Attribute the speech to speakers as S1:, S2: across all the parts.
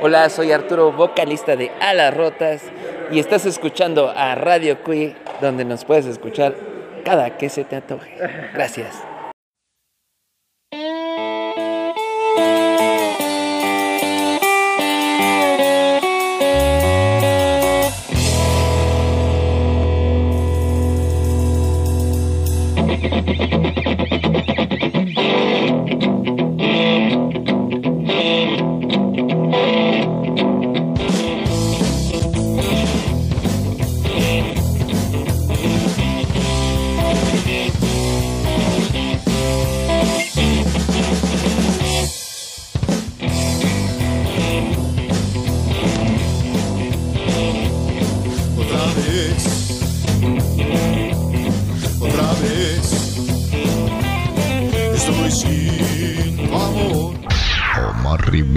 S1: Hola, soy Arturo, vocalista de Alas Rotas y estás escuchando a Radio Cui, donde nos puedes escuchar cada que se te antoje. Gracias.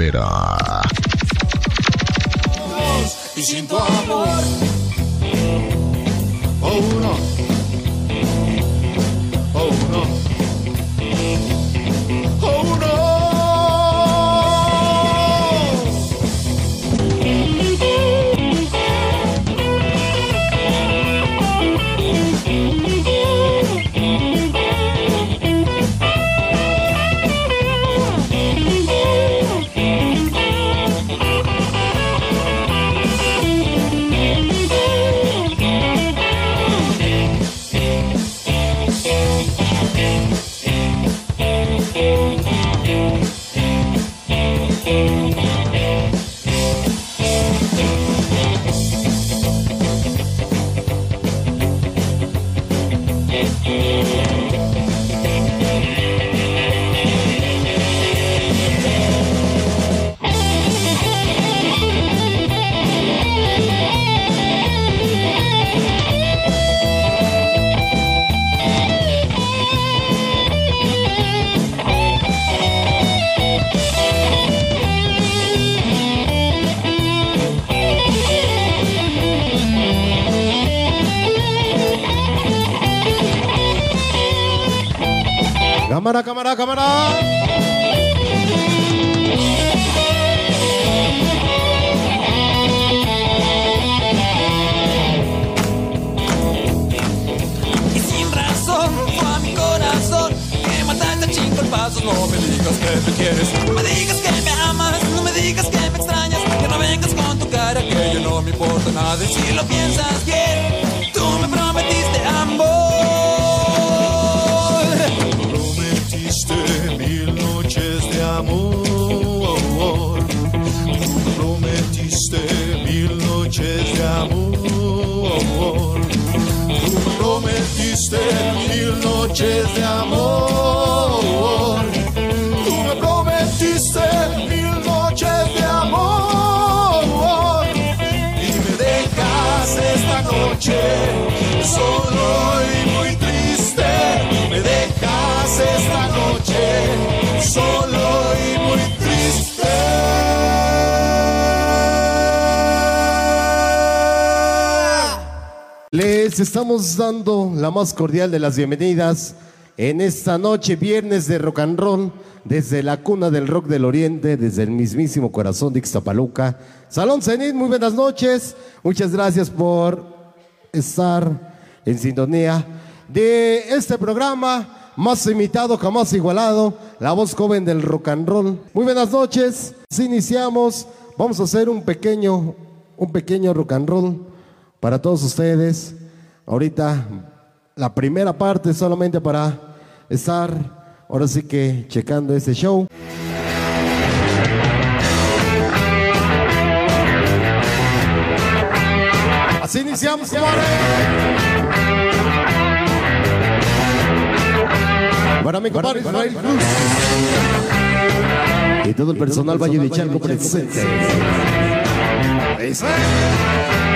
S2: Omar
S3: Les estamos dando la más cordial de las bienvenidas en esta noche, viernes de rock and roll, desde la cuna del rock del oriente, desde el mismísimo corazón de Ixtapaluca. Salón Zenit, muy buenas noches. Muchas gracias por estar en sintonía de este programa más imitado, jamás igualado, la voz joven del rock and roll. Muy buenas noches. Iniciamos, vamos a hacer un pequeño, un pequeño rock and roll para todos ustedes. Ahorita la primera parte solamente para estar ahora sí que checando este show. Así iniciamos, compadre. Para mi compadre Israel Cruz. Y todo el personal Valle de Chalco presente. Eso.
S4: When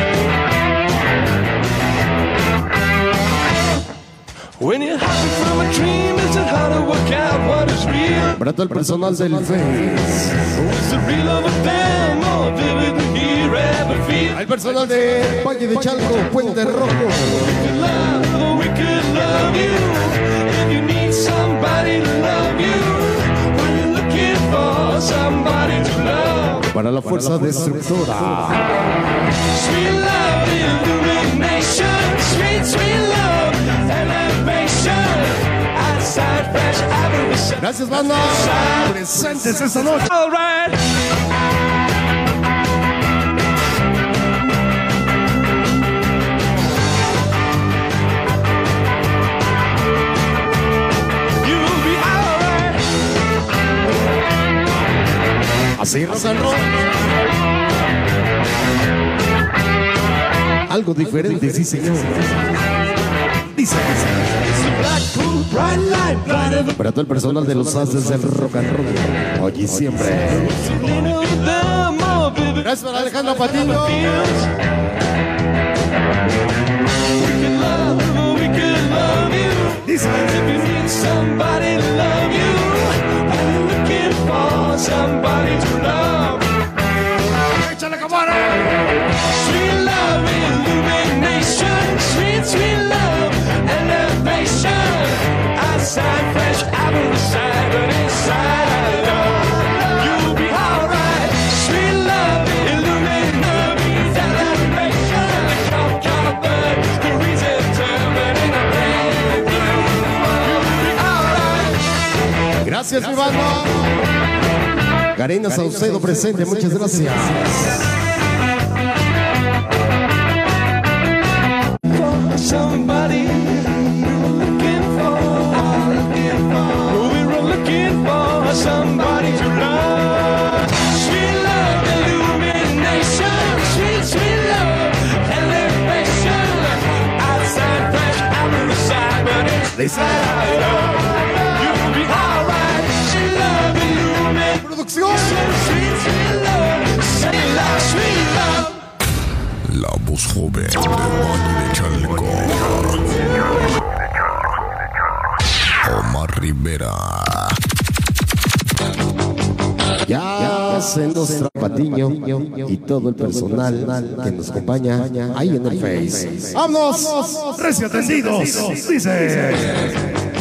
S3: Para todo el personal del Face. Al personal de Valle de Chalco, Puente Rojo.
S4: Could love or we could love you. If you need somebody to love you, when you're looking for somebody to love.
S3: Para la fuerza destructora.
S4: Sweet love, illumination. Sweet, sweet
S3: Gracias, banda. Presentes esta noche. Así rock and roll. Algo diferente, sí, señor. Dice. Para todo el personal de los haces del rock and roll. Hoy y siempre. Gracias para Alejandro Patiño.
S4: Alright.
S3: Gracias, mi banda. Karina Saucedo presente, muchas gracias.
S4: for somebody
S3: Producción.
S5: La voz joven de Valle de Chalco. Omar Rivera.
S3: Ya se nos Patiño y todo el personal que nos acompaña ahí en el Face. ¡Vámonos! ¡Recién atendidos! Dice.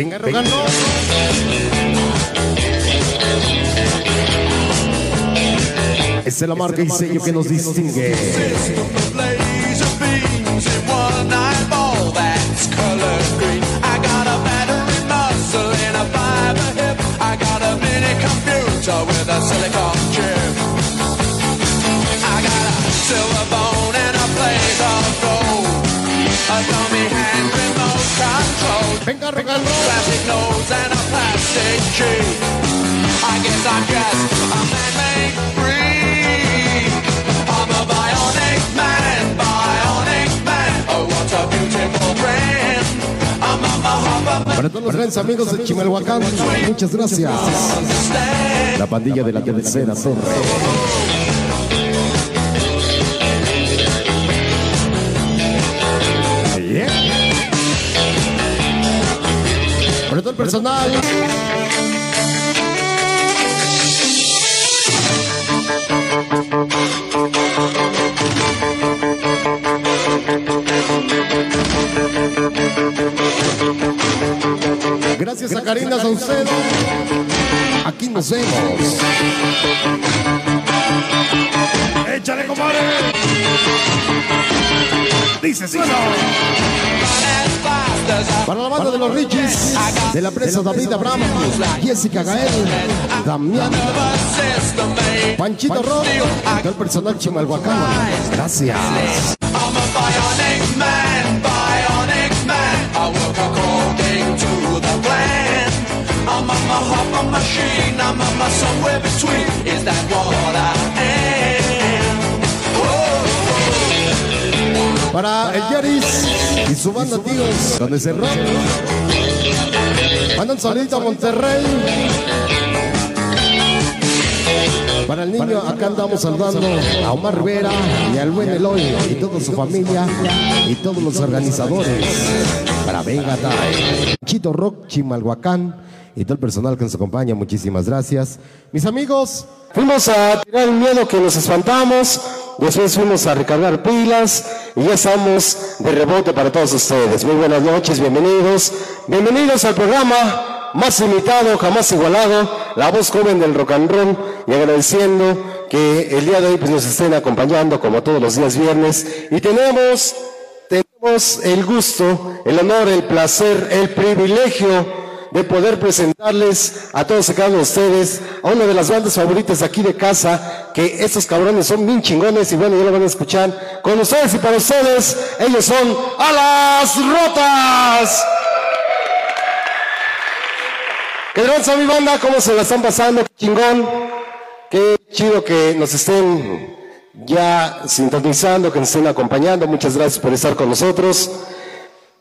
S3: Venga, rogando. Esa es la marca y sello que nos distingue.
S6: blaze of beams in one eyeball that's color green. I got a battery muscle and a fiber hip. I got a mini computer with a silicon chip. I got a silver bone and a plate of gold. A dummy hand remote control.
S3: Venga, rogando.
S6: Plastic nose and a plastic key. I guess I'm just a man-made freak. I'm a bionic man, bionic man. Oh, what a beautiful friend. I'm a Muhammad
S3: Para todos los grandes amigos de Chimalhuacán, muchas gracias. La pandilla de la tercera torre. Personal. Gracias a Karina Saucedo. Aquí nos vemos. Échale, compadre. Dice sí.
S6: As fast as I
S3: Para la banda de los Richies, de la presa David Abraham, Jessica Gael, Damián. Panchito Rock, el personal Chimalhuacán. Gracias. Su banda Tíos, donde se rock. Manda un saludito a Monterrey. Para el niño, acá andamos saludando a Omar Rivera y al buen Eloy y toda su familia y todos los organizadores. Para Venga Tai, Chito Rock, Chimalhuacán y todo el personal que nos acompaña, muchísimas gracias. Mis amigos, fuimos a tirar el miedo que nos espantamos. Después fuimos a recargar pilas y ya estamos de rebote para todos ustedes. Muy buenas noches, bienvenidos. Bienvenidos al programa más imitado, jamás igualado, la voz joven del rock and y agradeciendo que el día de hoy pues, nos estén acompañando como todos los días viernes y tenemos tenemos el gusto, el honor, el placer, el privilegio de poder presentarles a todos y cada uno de ustedes a una de las bandas favoritas aquí de casa, que estos cabrones son bien chingones y bueno, ya lo van a escuchar con ustedes y para ustedes, ellos son Alas Rotas. ¿Qué tranza mi banda? ¿Cómo se la están pasando? Qué chingón. Qué chido que nos estén ya sintonizando, que nos estén acompañando. Muchas gracias por estar con nosotros.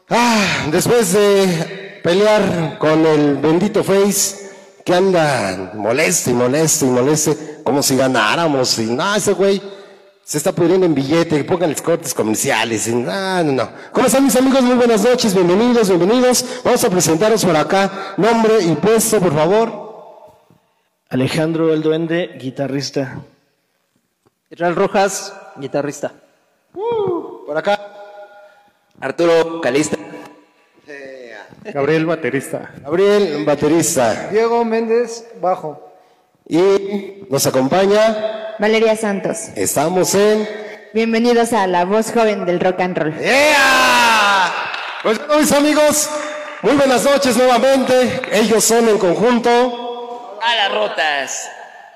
S3: Ah, después de pelear con el bendito Face, que anda moleste y moleste y moleste, como si ganáramos. Y no, ese güey se está pudriendo en billete, pongan los cortes comerciales. Y, no, no, no. ¿Cómo están mis amigos? Muy buenas noches, bienvenidos, bienvenidos. Vamos a presentaros por acá. Nombre y puesto, por favor.
S7: Alejandro el Duende, guitarrista.
S8: Israel Rojas, guitarrista.
S3: Por acá.
S1: Arturo Calista.
S9: Gabriel, baterista.
S3: Gabriel, baterista.
S9: Diego Méndez, bajo.
S3: Y nos acompaña,
S10: Valeria Santos.
S3: estamos en...
S10: Bienvenidos a La Voz Joven del Rock and Roll.
S3: ¡Ea! Pues bueno, mis amigos, muy buenas noches nuevamente. Ellos son en conjunto,
S1: A las rotas.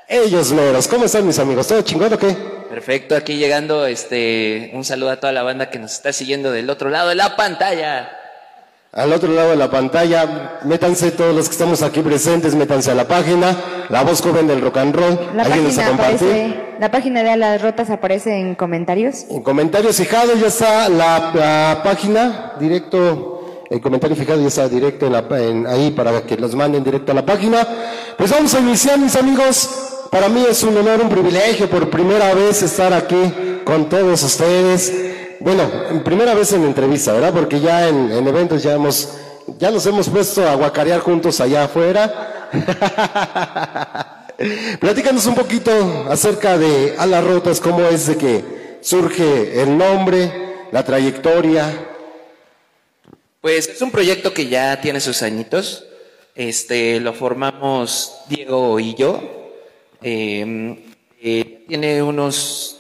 S3: ellos meros. ¿Cómo están mis amigos? ¿Todo chingón o qué?
S1: Perfecto, aquí llegando, este, un saludo a toda la banda que nos está siguiendo del otro lado de la pantalla.
S3: Al otro lado de la pantalla, métanse todos los que estamos aquí presentes, métanse a la página, La Voz Joven del Rock and Roll.
S10: La
S3: Ayúdenos a compartir.
S10: aparece, la página de A las Rotas aparece en comentarios.
S3: En comentarios fijados ya está la, la página, directo, el comentario fijado ya está directo en la, en- ahí para que los manden directo a la página. Pues vamos a iniciar, mis amigos. Para mí es un honor, un privilegio por primera vez estar aquí con todos ustedes. Bueno, en primera vez en entrevista, ¿verdad? Porque ya en, en eventos ya hemos, ya nos hemos puesto a guacarear juntos allá afuera. Platícanos un poquito acerca de Alas Rotas, cómo es de que surge el nombre, la trayectoria.
S1: Pues es un proyecto que ya tiene sus añitos. Este, lo formamos Diego y yo. Eh, eh, tiene unos,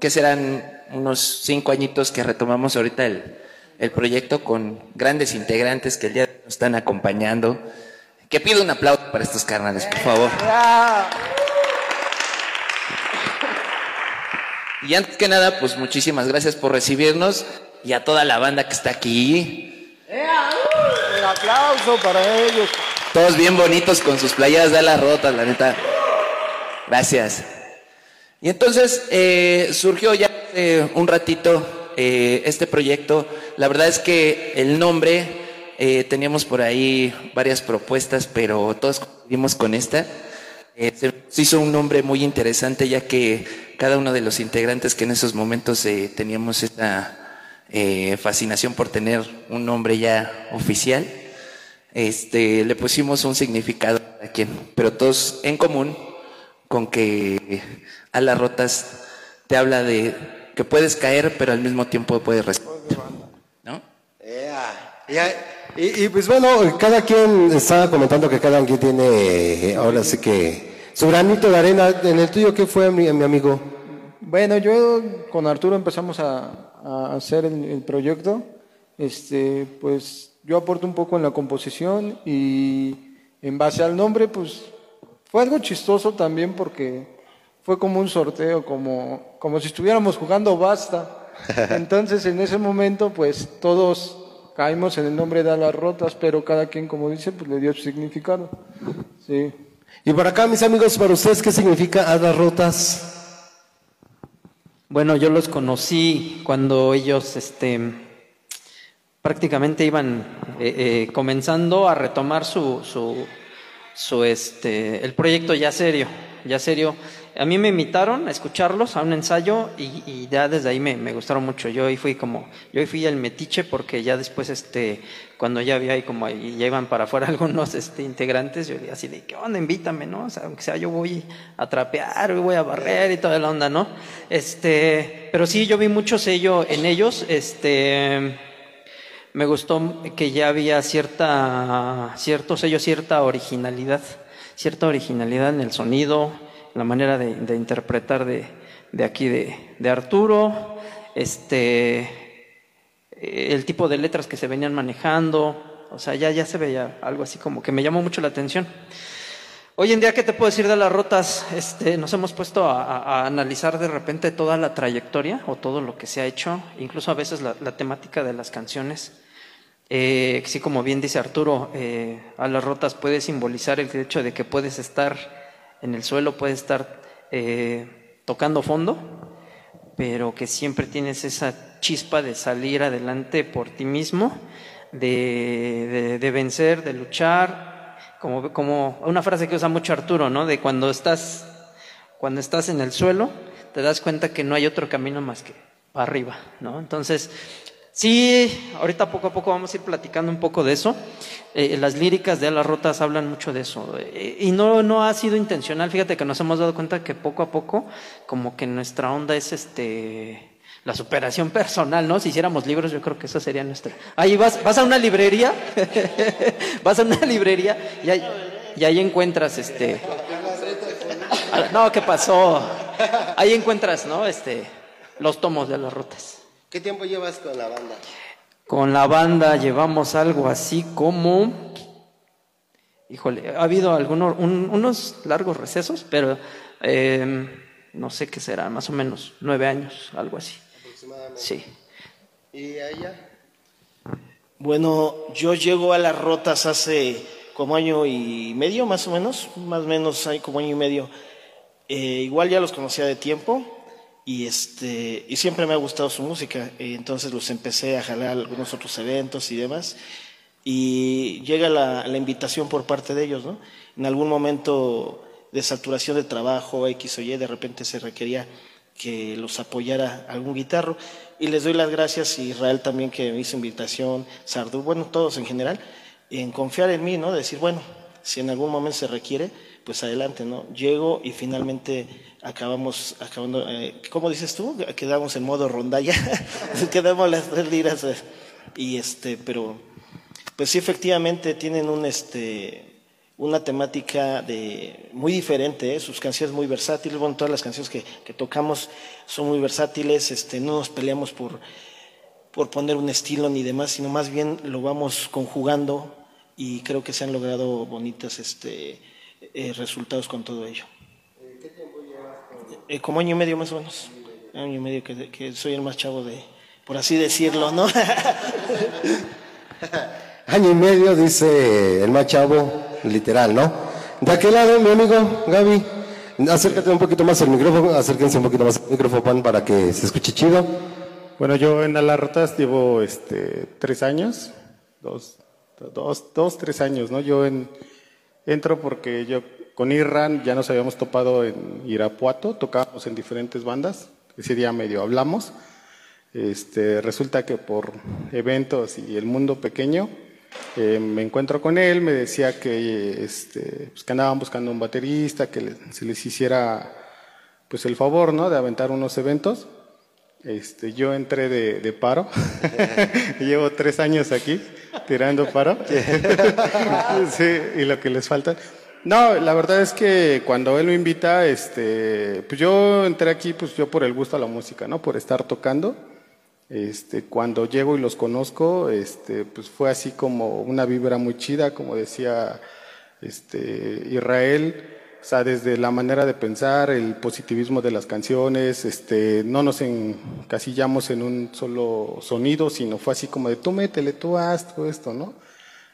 S1: ¿qué serán? Unos cinco añitos que retomamos ahorita el, el proyecto con grandes integrantes que el día de hoy nos están acompañando. Que pido un aplauso para estos carnales, por favor. Y antes que nada, pues muchísimas gracias por recibirnos y a toda la banda que está aquí.
S9: Un aplauso para ellos.
S1: Todos bien bonitos con sus playeras de alas rotas, la neta. Gracias. Y entonces eh, surgió ya un ratito eh, este proyecto. La verdad es que el nombre, eh, teníamos por ahí varias propuestas, pero todos coincidimos con esta. Eh, se hizo un nombre muy interesante ya que cada uno de los integrantes que en esos momentos teníamos esta fascinación por tener un nombre ya oficial, este, le pusimos un significado a quien, pero todos en común con que a las rotas te habla de que puedes caer, pero al mismo tiempo puedes resistir. ¿No?
S3: Y, y, pues bueno, cada quien estaba comentando que cada quien tiene, eh, ahora sí que, su granito de arena. En el tuyo, ¿qué fue, mi, mi amigo?
S9: Bueno, yo con Arturo empezamos a, a hacer el, el proyecto. Este, pues yo aporto un poco en la composición y en base al nombre, pues fue algo chistoso también porque fue como un sorteo, como, como si estuviéramos jugando basta. Entonces en ese momento, pues todos caímos en el nombre de Alas Rotas, pero cada quien, como dice, pues le dio su significado. Sí.
S3: Y por acá, mis amigos, para ustedes, ¿qué significa Alas Rotas?
S8: Bueno, yo los conocí cuando ellos este, prácticamente iban eh, eh, comenzando a retomar su, su, su, este, el proyecto ya serio, ya serio. A mí me invitaron a escucharlos a un ensayo y, y ya desde ahí me, me gustaron mucho. Yo ahí fui como, yo ahí fui el metiche porque ya después, este, cuando ya había ahí como ahí, ya iban para afuera algunos este, integrantes, yo así de, ¿qué onda? Invítame, ¿no? O sea, aunque sea yo voy a trapear, voy a barrer y toda la onda, ¿no? Este, pero sí, yo vi mucho sello en ellos, este, me gustó que ya había cierta, cierto sello, cierta originalidad, cierta originalidad en el sonido, la manera de, de interpretar de, de aquí de, de Arturo, este, el tipo de letras que se venían manejando, o sea, ya, ya se veía algo así como que me llamó mucho la atención. Hoy en día, ¿qué te puedo decir de las rotas? Este, nos hemos puesto a, a- a analizar de repente toda la trayectoria o todo lo que se ha hecho, incluso a veces la, la temática de las canciones. Eh, sí, como bien dice Arturo, eh, a las rotas puede simbolizar el hecho de que puedes estar en el suelo, puedes estar eh, tocando fondo, pero que siempre tienes esa chispa de salir adelante por ti mismo, de, de- vencer, de luchar, como, como una frase que usa mucho Arturo, ¿no? De cuando estás, cuando estás en el suelo, te das cuenta que no hay otro camino más que arriba, ¿no? Entonces, sí, ahorita poco a poco vamos a ir platicando un poco de eso. Eh, las líricas de Alas Rotas hablan mucho de eso. Eh, y no, no ha sido intencional. Fíjate que nos hemos dado cuenta que poco a poco, como que nuestra onda es este la superación personal, ¿no? Si hiciéramos libros, yo creo que esa sería nuestra. Ahí vas, vas a una librería, vas a una librería y ahí, y ahí encuentras este. Ah, No, ¿qué pasó? Ahí encuentras, ¿no? Este, los tomos de las rutas.
S3: ¿Qué tiempo llevas con la banda?
S8: Con la banda llevamos algo así como, híjole, ha habido algunos, un- unos largos recesos, pero eh, no sé qué será, más o menos nueve años, algo así. Sí.
S3: ¿Y a ella?
S7: Bueno, yo llego a las rotas hace como año y medio, más o menos, más o menos hay como año y medio. Eh, igual ya los conocía de tiempo y este y siempre me ha gustado su música, eh, entonces los empecé a jalar a algunos otros eventos y demás. Y llega la, invitación por parte de ellos, ¿no? En algún momento de saturación de trabajo, X o Y, de repente se requería que los apoyara algún guitarro. Y les doy las gracias, y Israel también que me hizo invitación, Sardú, bueno, todos en general, en confiar en mí, ¿no? Decir, bueno, si en algún momento se requiere, pues adelante, ¿no? Llego y finalmente acabamos, acabando, eh, ¿cómo dices tú? Quedamos en modo rondalla, quedamos las tres liras, eh, y este, pero, pues sí, efectivamente tienen un, este, una temática de, muy diferente, ¿eh? sus canciones muy versátiles, bueno, todas las canciones que, que tocamos son muy versátiles, este, no nos peleamos por, por poner un estilo ni demás, sino más bien lo vamos conjugando y creo que se han logrado bonitas este, eh, resultados con todo ello. Eh, como año y medio más o menos, año y medio que, que soy el más chavo de, por así decirlo, ¿no?
S3: Año y medio, dice el más chavo, literal, ¿no? De aquel lado, mi amigo Gaby, acércate un poquito más al micrófono, acérquense un poquito más al micrófono Pan, para que se escuche chido.
S11: Bueno, yo en Alarrotas llevo este, tres años, dos, dos, dos, tres años, ¿no? Yo en, entro porque yo con Irran ya nos habíamos topado en Irapuato, tocábamos en diferentes bandas, ese día medio hablamos. Este, resulta que por eventos y el mundo pequeño eh, me encuentro con él, me decía que, este, pues, que andaban buscando un baterista, que se les hiciera pues el favor ¿no? de aventar unos eventos. Este, yo entré de, de paro, llevo tres años aquí tirando paro, sí, y lo que les falta. No, la verdad es que cuando él me invita, este, pues yo entré aquí, pues yo por el gusto a la música, ¿no? Por estar tocando. Este, cuando llego y los conozco, este, pues fue así como una vibra muy chida, como decía este, Israel, o sea, desde la manera de pensar, el positivismo de las canciones, este, no nos encasillamos en un solo sonido, sino fue así como de tú métele, tú haz todo esto, ¿no?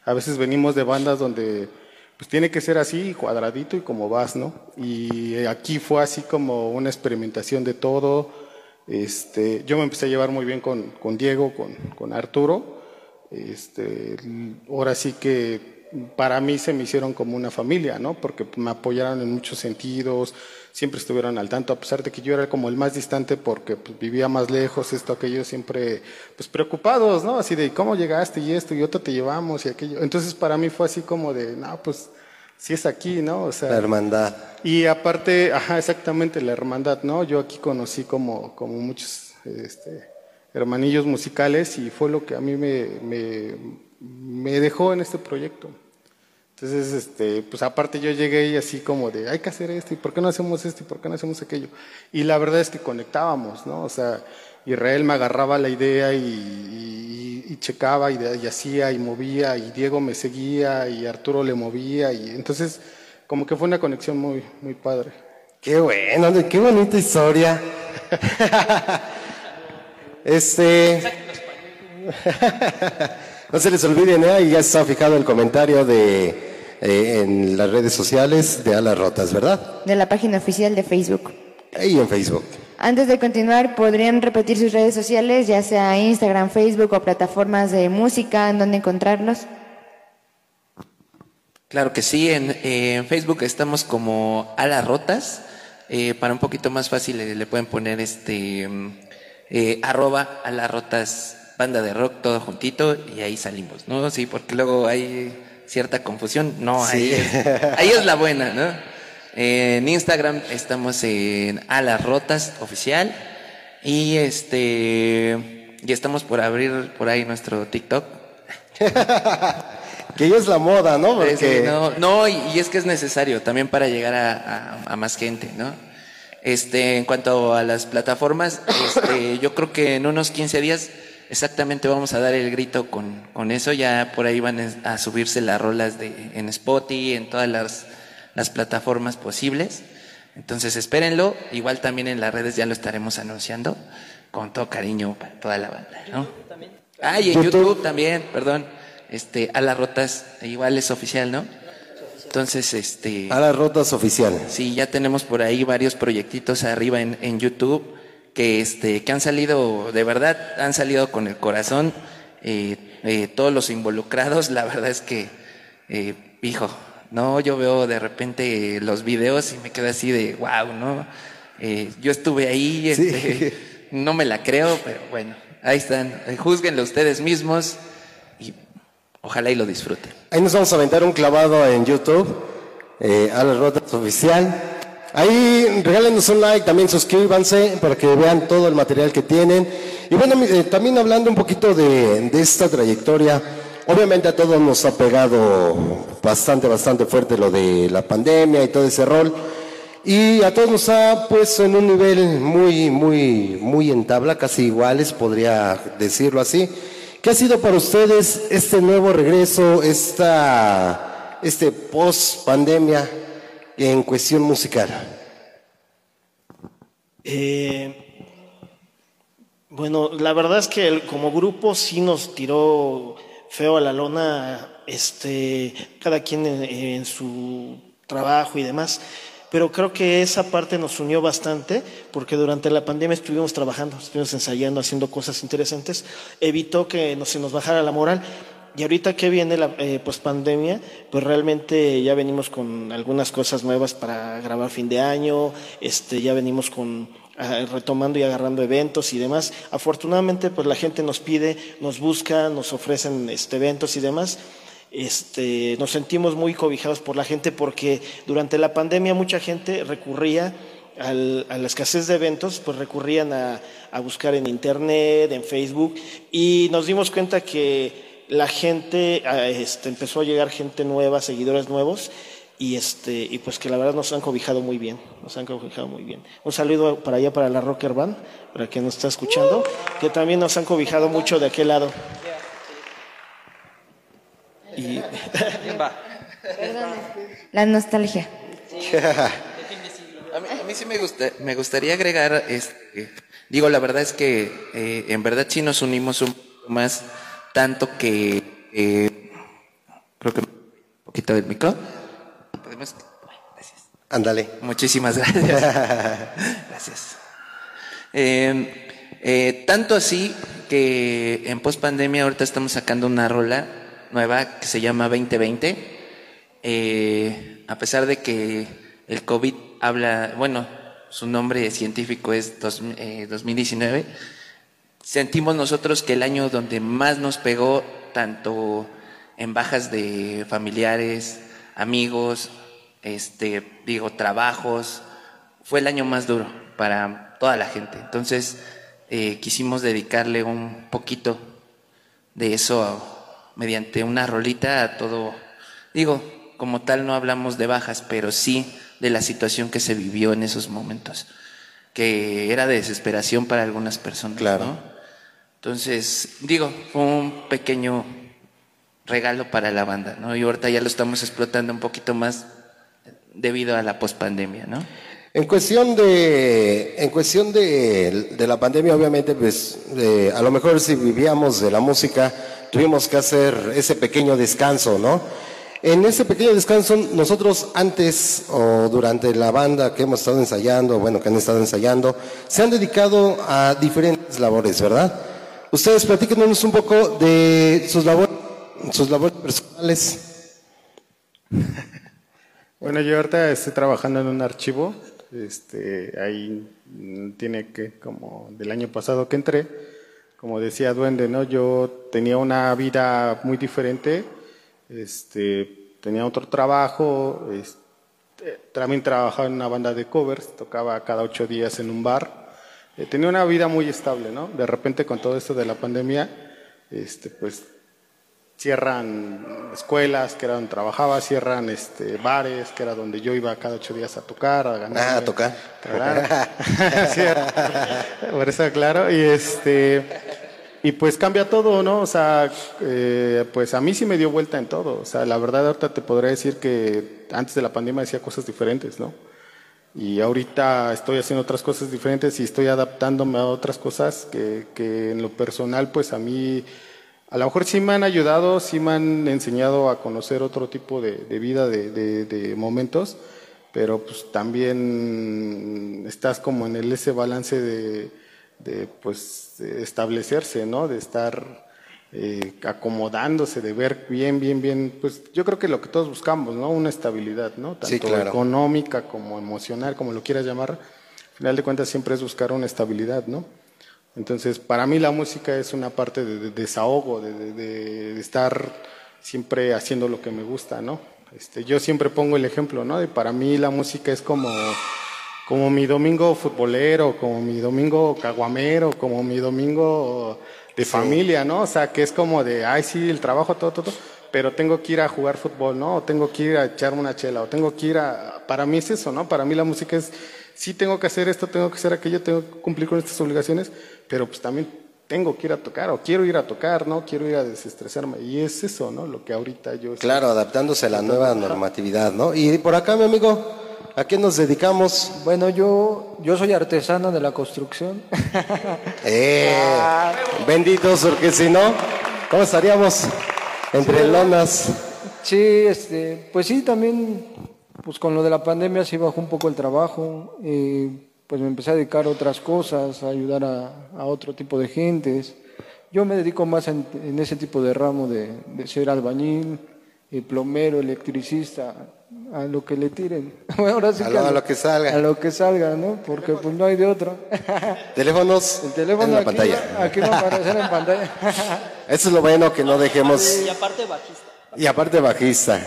S11: A veces venimos de bandas donde pues tiene que ser así, cuadradito y como vas, ¿no? Y aquí fue así como una experimentación de todo. Este, yo me empecé a llevar muy bien con, con Diego, con, con Arturo. Este, ahora sí que para mí se me hicieron como una familia, ¿no? Porque me apoyaron en muchos sentidos, siempre estuvieron al tanto, a pesar de que yo era como el más distante porque pues, vivía más lejos, esto, aquello, siempre pues preocupados, ¿no? Así de cómo llegaste y esto y otro te llevamos y aquello. Entonces para mí fue así como de, no, pues si es aquí, ¿no? O sea,
S3: La hermandad.
S11: y aparte, ajá, exactamente, la hermandad, ¿no? Yo aquí conocí como, como muchos este, hermanillos musicales y fue lo que a mí me, me, me dejó en este proyecto. Entonces, este, pues aparte yo llegué y así como de, hay que hacer esto, ¿y por qué no hacemos esto? ¿Y por qué no hacemos aquello? Y la verdad es que conectábamos, ¿no? O sea, Israel me agarraba la idea y, y- y checaba y, y hacía y movía, y Diego me seguía y Arturo le movía, y entonces como que fue una conexión muy, muy padre.
S3: Qué bueno, qué bonita historia. este. no se les olviden, ¿eh? Ahí ya está fijado el comentario de eh, en las redes sociales de Alas Rotas, ¿verdad?
S10: De la página oficial de Facebook.
S3: Ahí en Facebook.
S10: Antes de continuar, ¿podrían repetir sus redes sociales, ya sea Instagram, Facebook o plataformas de música, en donde encontrarlos?
S1: Claro que sí, en, eh, en Facebook estamos como a las rotas. Eh, para un poquito más fácil le, le pueden poner este mm, eh, arroba a las rotas banda de rock todo juntito y ahí salimos, ¿no? Sí, porque luego hay cierta confusión. No, ahí, es, ahí es la buena, ¿no? Eh, en Instagram estamos en a las rotas oficial y este y estamos por abrir por ahí nuestro TikTok.
S3: Que ya es la moda, ¿no?
S1: Sí,
S3: Porque
S1: sí, no, no, y, y es que es necesario también para llegar a, a- a más gente, ¿no? Este, en cuanto a las plataformas, este, yo creo que en unos 15 días exactamente vamos a dar el grito con, con eso. Ya por ahí van a subirse las rolas de, en Spotify, en todas las, las plataformas posibles. Entonces espérenlo. Igual también en las redes ya lo estaremos anunciando con todo cariño para toda la banda, ¿no? Ah, y en YouTube también, perdón. Este, a las rotas, igual es oficial, ¿no? Entonces, este.
S3: Alas Rotas oficial.
S1: Sí, ya tenemos por ahí varios proyectitos arriba en, en YouTube que, este, que han salido, de verdad, han salido con el corazón. eh, eh, todos los involucrados, la verdad es que, eh, hijo, no, yo veo de repente los videos y me quedo así de, wow, ¿no? Eh, yo estuve ahí, este, no me la creo, pero bueno, ahí están. Eh, júzguenlo ustedes mismos y ojalá y lo disfruten.
S3: Ahí nos vamos a aventar un clavado en YouTube, eh, Alas Rotas Oficial. Ahí regálenos un like, también suscríbanse para que vean todo el material que tienen. Y bueno, eh, también hablando un poquito de, de esta trayectoria, obviamente a todos nos ha pegado bastante, bastante fuerte lo de la pandemia y todo ese rol. Y a todos nos ha puesto en un nivel muy, muy, muy en tabla, casi iguales, podría decirlo así. ¿Qué ha sido para ustedes este nuevo regreso, esta, este post pandemia en cuestión musical?
S7: Eh, bueno, la verdad es que como grupo sí nos tiró feo a la lona, este, cada quien en, su trabajo y demás. Pero creo que esa parte nos unió bastante porque durante la pandemia estuvimos trabajando, estuvimos ensayando, haciendo cosas interesantes. Evitó que se nos bajara la moral. Y ahorita que viene la eh, pospandemia, pues realmente ya venimos con algunas cosas nuevas para grabar fin de año, este, ya venimos con retomando y agarrando eventos y demás. Afortunadamente, pues la gente nos pide, nos busca, nos ofrecen este, eventos y demás. Este, nos sentimos muy cobijados por la gente porque durante la pandemia mucha gente recurría al- a la escasez de eventos, pues recurrían a, a buscar en internet, en Facebook, y nos dimos cuenta que la gente, ah, este, empezó a llegar gente nueva, seguidores nuevos, y este, y pues que la verdad nos han cobijado muy bien, nos han cobijado muy bien. Un saludo para allá para la Rocker Band, para quien nos está escuchando, que también nos han cobijado mucho de aquel lado. Y
S10: La nostalgia.
S1: A mí, a mí sí me, gusta, me gustaría agregar, este, digo, la verdad es que eh, en verdad sí nos unimos un poco más, tanto que eh, creo que un poquito del micro. ¿Podemos?
S3: Ándale.
S1: Muchísimas gracias. gracias. Eh, eh, tanto así que en post pandemia ahorita estamos sacando una rola nueva que se llama 2020. Eh, a pesar de que el COVID habla, bueno, su nombre científico es dos- eh, 2019, sentimos nosotros que el año donde más nos pegó, tanto en bajas de familiares, amigos, este, digo, trabajos, fue el año más duro para toda la gente. Entonces, eh, quisimos dedicarle un poquito de eso a- mediante una rolita a todo. Digo, como tal no hablamos de bajas, pero sí de la situación que se vivió en esos momentos, que era de desesperación para algunas personas. ¿no? Entonces, digo, fue un pequeño regalo para la banda, ¿no? Y ahorita ya lo estamos explotando un poquito más debido a la pospandemia, ¿no?
S3: En cuestión de, en cuestión de, la pandemia, obviamente, pues eh, a lo mejor si vivíamos de la música, tuvimos que hacer ese pequeño descanso, ¿no? En ese pequeño descanso, nosotros antes o durante la banda que hemos estado ensayando, bueno, que han estado ensayando, se han dedicado a diferentes labores, ¿verdad? Ustedes platíquenos un poco de sus labores, sus labores personales.
S11: Bueno, yo ahorita estoy trabajando en un archivo. Este, ahí tiene que, como del año pasado que entré, como decía Duende, ¿no? Yo tenía una vida muy diferente. Este, tenía otro trabajo. este, también trabajaba en una banda de covers. Tocaba cada ocho días en un bar. Eh, tenía una vida muy estable, ¿no? De repente con todo esto de la pandemia, este, pues cierran escuelas, que era donde trabajaba, cierran este, bares, que era donde yo iba cada ocho días a tocar, a ganar.
S3: Ah, a tocar.
S11: Por eso, claro. Y este. Y pues cambia todo, ¿no? O sea, eh, pues a mí sí me dio vuelta en todo. O sea, la verdad ahorita te podría decir que antes de la pandemia hacía cosas diferentes, ¿no? Y ahorita estoy haciendo otras cosas diferentes y estoy adaptándome a otras cosas que, que en lo personal, pues a mí, a lo mejor sí me han ayudado, sí me han enseñado a conocer otro tipo de, de vida, de, de- de momentos, pero pues también estás como en el, ese balance de, pues establecerse, ¿no? De estar eh, acomodándose, de ver bien, bien, bien, pues yo creo que lo que todos buscamos, ¿no? Una estabilidad, ¿no? Tanto
S3: Sí, claro.
S11: económica como emocional, como lo quieras llamar. Al final de cuentas siempre es buscar una estabilidad, ¿no? Entonces, para mí la música es una parte de, de desahogo, de, de- de- de estar siempre haciendo lo que me gusta, ¿no? Este, yo siempre pongo el ejemplo, ¿no? De para mí la música es como, como mi domingo futbolero, como mi domingo caguamero, como mi domingo de familia, ¿no? O sea, que es como de, ay, sí, el trabajo, todo, todo, pero tengo que ir a jugar fútbol, ¿no? O tengo que ir a echarme una chela, o tengo que ir a... Para mí es eso, ¿no? Para mí la música es, sí tengo que hacer esto, tengo que hacer aquello, tengo que cumplir con estas obligaciones, pero pues también tengo que ir a tocar, o quiero ir a tocar, ¿no? Quiero ir a desestresarme. Y es eso, ¿no? Lo que ahorita yo... estoy-
S3: Claro, adaptándose a la nueva normatividad, ¿no? Y por acá, mi amigo, ¿a qué nos dedicamos?
S9: Bueno, yo, yo soy artesano de la construcción.
S3: Eh, benditos, porque si no, ¿cómo estaríamos? Entre lonas.
S9: Sí, este, pues sí, también, pues con lo de la pandemia sí bajó un poco el trabajo, eh, pues me empecé a dedicar a otras cosas, a ayudar a, a otro tipo de gentes. Yo me dedico más en, en ese tipo de ramo de, de ser albañil, eh, plomero, electricista, a lo que le tiren. Bueno, ahora sí
S3: A
S9: que
S3: lo- a lo que salga.
S9: A lo que salga, ¿no? Porque pues no hay de otra.
S3: Teléfonos
S9: El teléfono
S3: en la
S9: aquí,
S3: pantalla.
S9: Va, aquí va a aparecer en pantalla.
S3: Eso es lo bueno que no dejemos.
S8: Y aparte bajista.
S3: Y aparte bajista.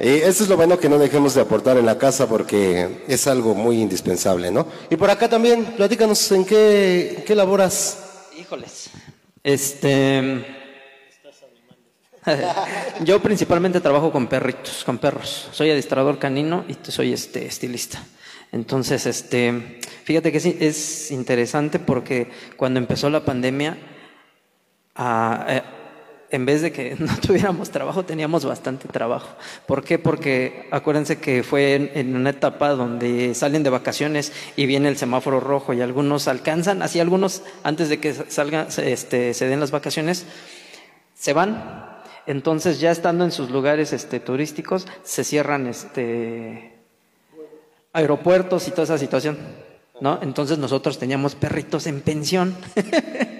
S3: Y eso es lo bueno que no dejemos de aportar en la casa porque es algo muy indispensable, ¿no? Y por acá también, platícanos en qué, en qué laboras.
S8: Híjoles. Este. Yo principalmente trabajo con perritos, con perros. Soy adiestrador canino y soy este estilista. Entonces, este, fíjate que es interesante porque cuando empezó la pandemia, ah, eh, en vez de que no tuviéramos trabajo, teníamos bastante trabajo. ¿Por qué? Porque acuérdense que fue en, en una etapa donde salen de vacaciones y viene el semáforo rojo y algunos alcanzan, así algunos antes de que salgan, este, se den las vacaciones, se van. Entonces ya estando en sus lugares este, turísticos, se cierran este, aeropuertos y toda esa situación. ¿no? Entonces nosotros teníamos perritos en pensión.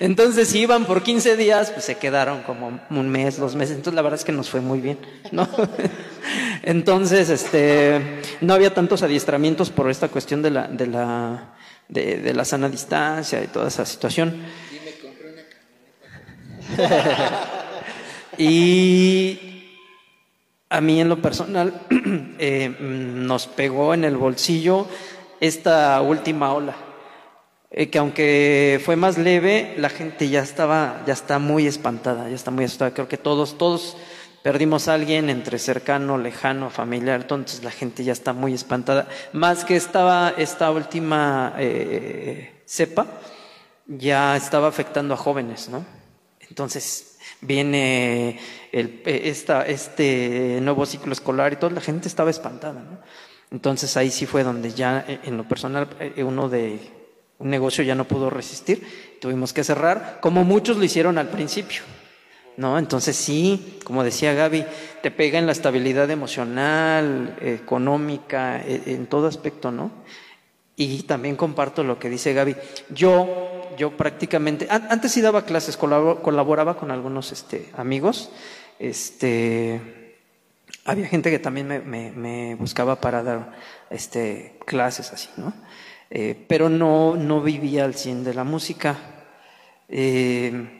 S8: Entonces, si iban por 15 días, pues se quedaron como un mes, dos meses. Entonces, la verdad es que nos fue muy bien, ¿no? Entonces, este, no había tantos adiestramientos por esta cuestión de la, de la, de, de la sana distancia y toda esa situación. y a mí en lo personal eh, nos pegó en el bolsillo esta última ola. Eh, que aunque fue más leve, la gente ya estaba, ya está muy espantada, ya está muy asustada. Creo que todos, todos perdimos a alguien entre cercano, lejano, familiar, entonces la gente ya está muy espantada. Más que estaba esta última eh, cepa, ya estaba afectando a jóvenes, ¿no? Entonces viene el, eh, esta, este nuevo ciclo escolar y toda la gente estaba espantada, ¿no? Entonces ahí sí fue donde ya eh, en lo personal eh, uno de un negocio ya no pudo resistir, tuvimos que cerrar, como muchos lo hicieron al principio. ¿No? Entonces sí, como decía Gaby, te pega en la estabilidad emocional, económica, e- en todo aspecto, ¿no? Y también comparto lo que dice Gaby. Yo, yo prácticamente, an- antes sí daba clases, colabo- colaboraba con algunos este, amigos. Este, había gente que también me, buscaba para dar este, clases así, ¿no? Eh, pero no, no vivía al 100 de la música. Eh,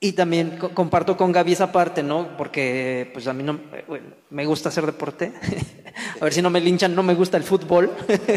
S8: y también co- comparto con Gaby esa parte, ¿no? Porque pues a mí no bueno, me gusta hacer deporte. a ver si no me linchan, no me gusta el fútbol.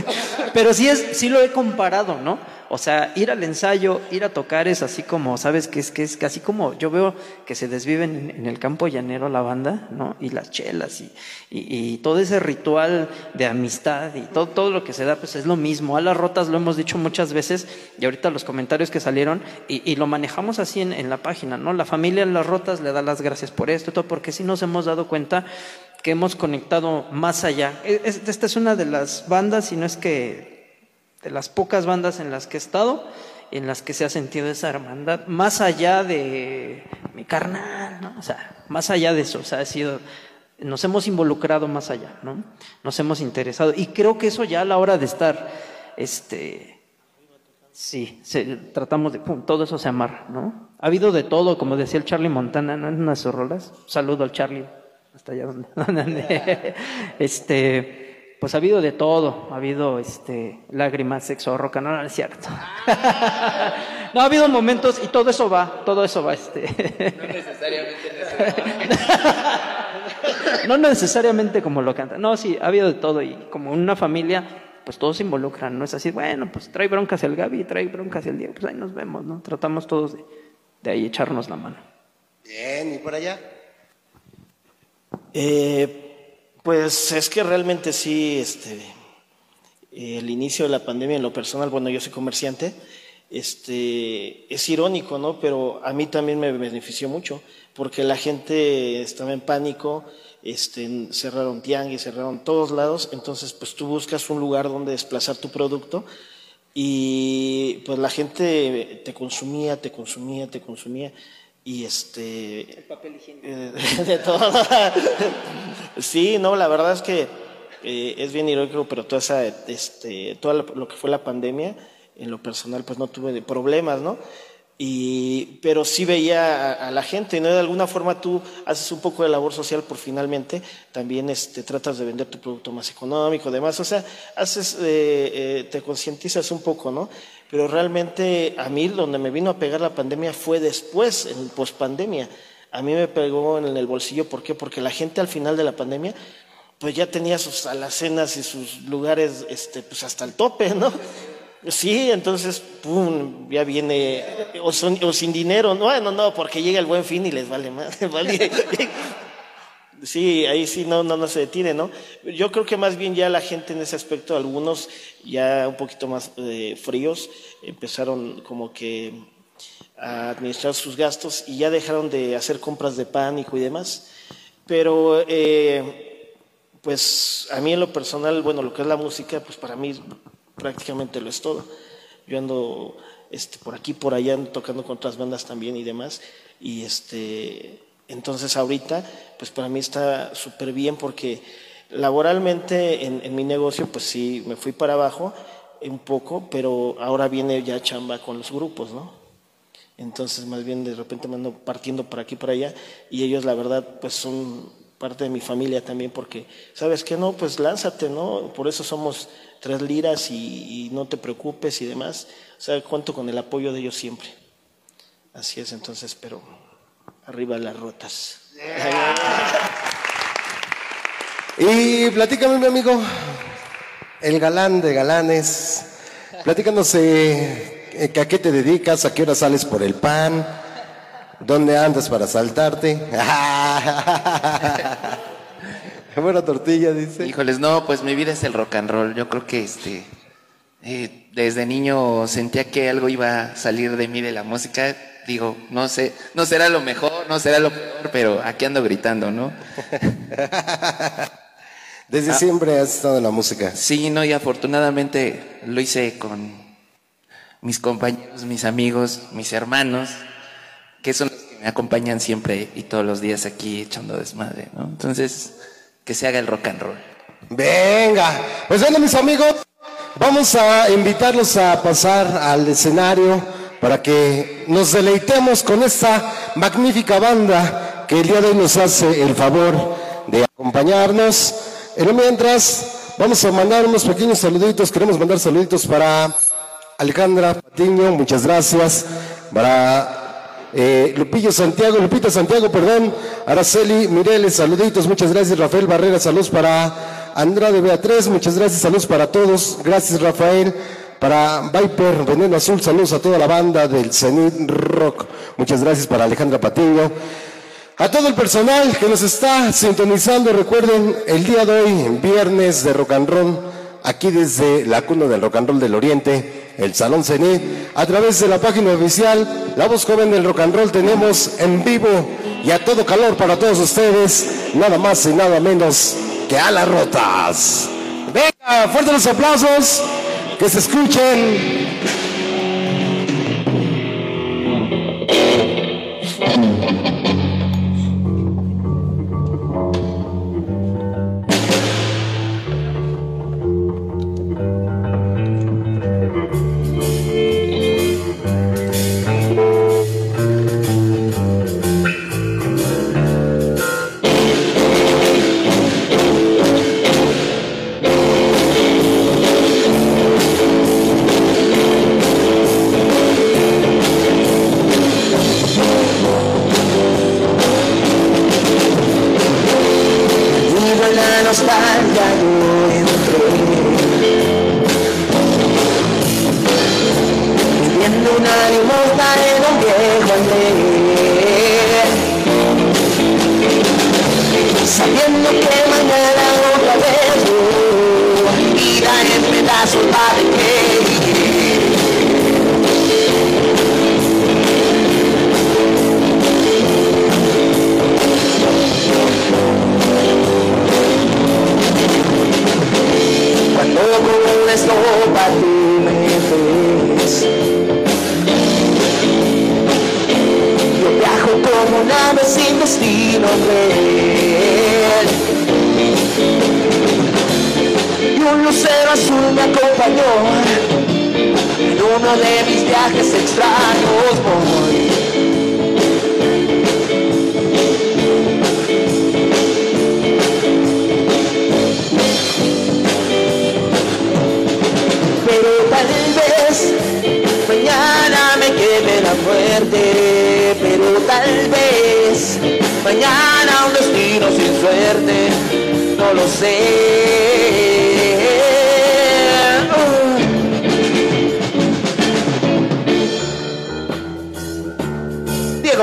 S8: Pero sí es sí lo he comparado, ¿no? O sea, ir al ensayo, ir a tocar es así como, ¿sabes? Que es que es casi como yo veo que se desviven en, el campo llanero la banda, ¿no? Y las chelas y, y, todo ese ritual de amistad y todo, todo lo que se da, pues es lo mismo. A las rotas lo hemos dicho muchas veces y ahorita los comentarios que salieron y, y lo manejamos así en, en la página, ¿no? La familia en las rotas le da las gracias por esto y todo, porque sí nos hemos dado cuenta que hemos conectado más allá. E- es- Esta es una de las bandas, y no es que de las pocas bandas en las que he estado, en las que se ha sentido esa hermandad, más allá de mi carnal, ¿no? O sea, más allá de eso, o sea, ha sido, nos hemos involucrado más allá, ¿no? Nos hemos interesado. Y creo que eso ya a la hora de estar, este, sí, se- tratamos de, todo eso se amarra, ¿no? Ha habido de todo, como decía el Charlie Montana, ¿no? En una de sus rolas. Saludo al Charlie, hasta allá donde, donde este, pues ha habido de todo, ha habido este lágrimas, sexo, roca, no, no es cierto. no ha habido momentos y todo eso va, todo eso va, este.
S1: No necesariamente
S8: no necesariamente como lo cantan. No, sí, ha habido de todo y como en una familia, pues todos se involucran, no es así, bueno, pues trae broncas el Gaby, trae broncas el Diego, pues ahí nos vemos, ¿no? Tratamos todos de, de ahí echarnos la mano.
S3: Bien, ¿y por allá?
S7: Eh, pues es que realmente sí, este, el inicio de la pandemia en lo personal, bueno, yo soy comerciante, este, es irónico, ¿no? Pero a mí también me benefició mucho, porque la gente estaba en pánico, este, cerraron tianguis, cerraron todos lados, entonces pues tú buscas un lugar donde desplazar tu producto y pues la gente te consumía, te consumía, te consumía y este eh, de todo. sí, no, la verdad es que eh, es bien irónico, pero toda esa, este, todo lo, lo que fue la pandemia, en lo personal, pues no tuve de problemas, ¿no? Y, pero sí veía a, a la gente, ¿no? De alguna forma tú haces un poco de labor social por finalmente también este, tratas de vender tu producto más económico, demás, o sea, haces, eh, eh, te concientizas un poco, ¿no? Pero realmente a mí donde me vino a pegar la pandemia fue después, en pospandemia. A mí me pegó en el bolsillo, ¿por qué? Porque la gente al final de la pandemia pues ya tenía sus alacenas y sus lugares este, pues hasta el tope, ¿no? Sí, entonces, pum, ya viene, o, son- o sin dinero, no, no, no, porque llega el buen fin y les vale más. vale. Sí, ahí sí no, no, se detiene, ¿no? Yo creo que más bien ya la gente en ese aspecto, algunos ya un poquito más eh, fríos, empezaron como que a administrar sus gastos y ya dejaron de hacer compras de pánico y demás. Pero, eh, pues a mí en lo personal, bueno, lo que es la música, pues para mí prácticamente lo es todo. Yo ando este, por aquí, por allá, ando tocando con otras bandas también y demás. Y este, entonces ahorita, pues para mí está súper bien porque laboralmente en, mi negocio, pues sí, me fui para abajo un poco, pero ahora viene ya chamba con los grupos, ¿no? Entonces, más bien de repente me ando partiendo por aquí por allá. Y ellos, la verdad, pues son parte de mi familia también, porque, ¿sabes qué? No, pues lánzate, ¿no? Por eso somos tres liras y, y no te preocupes y demás. O sea, cuento con el apoyo de ellos siempre. Así es, entonces, pero arriba las rotas.
S3: Y platícame, mi amigo, el galán de galanes. Platícanos eh, que a qué te dedicas, a qué hora sales por el pan, dónde andas para saltarte. Buena tortilla, dice.
S1: Híjoles, no, pues mi vida es el rock and roll. Yo creo que este eh, desde niño sentía que algo iba a salir de mí de la música. Digo, no sé, no será lo mejor, no será lo peor, pero aquí ando gritando, ¿no?
S3: Desde siempre has estado en la música.
S1: Sí, no, y afortunadamente lo hice con mis compañeros, mis amigos, mis hermanos, que son los que me acompañan siempre y todos los días aquí echando desmadre, ¿no? Entonces, que se haga el rock and roll.
S3: Venga, pues bueno mis amigos, vamos a invitarlos a pasar al escenario para que nos deleitemos con esta magnífica banda que el día de hoy nos hace el favor de acompañarnos. En lo mientras, vamos a mandar unos pequeños saluditos, queremos mandar saluditos para Alejandra Patiño, muchas gracias, para eh, Lupillo Santiago, Lupita Santiago, perdón, Araceli Mireles, saluditos, muchas gracias, Rafael Barrera, saludos para Andrade Beatriz, muchas gracias, saludos para todos, gracias Rafael, para Viper, Veneno Azul, saludos a toda la banda del Zenit Rock, muchas gracias para Alejandra Patiño. A todo el personal que nos está sintonizando, recuerden, el día de hoy, viernes de rock and roll, aquí desde la cuna del rock and roll del Oriente, el Salón Cenit, a través de la página oficial, La Voz Joven del Rock and Roll, tenemos en vivo y a todo calor para todos ustedes, nada más y nada menos que a las rotas. Venga, fuertes los aplausos, que se escuchen.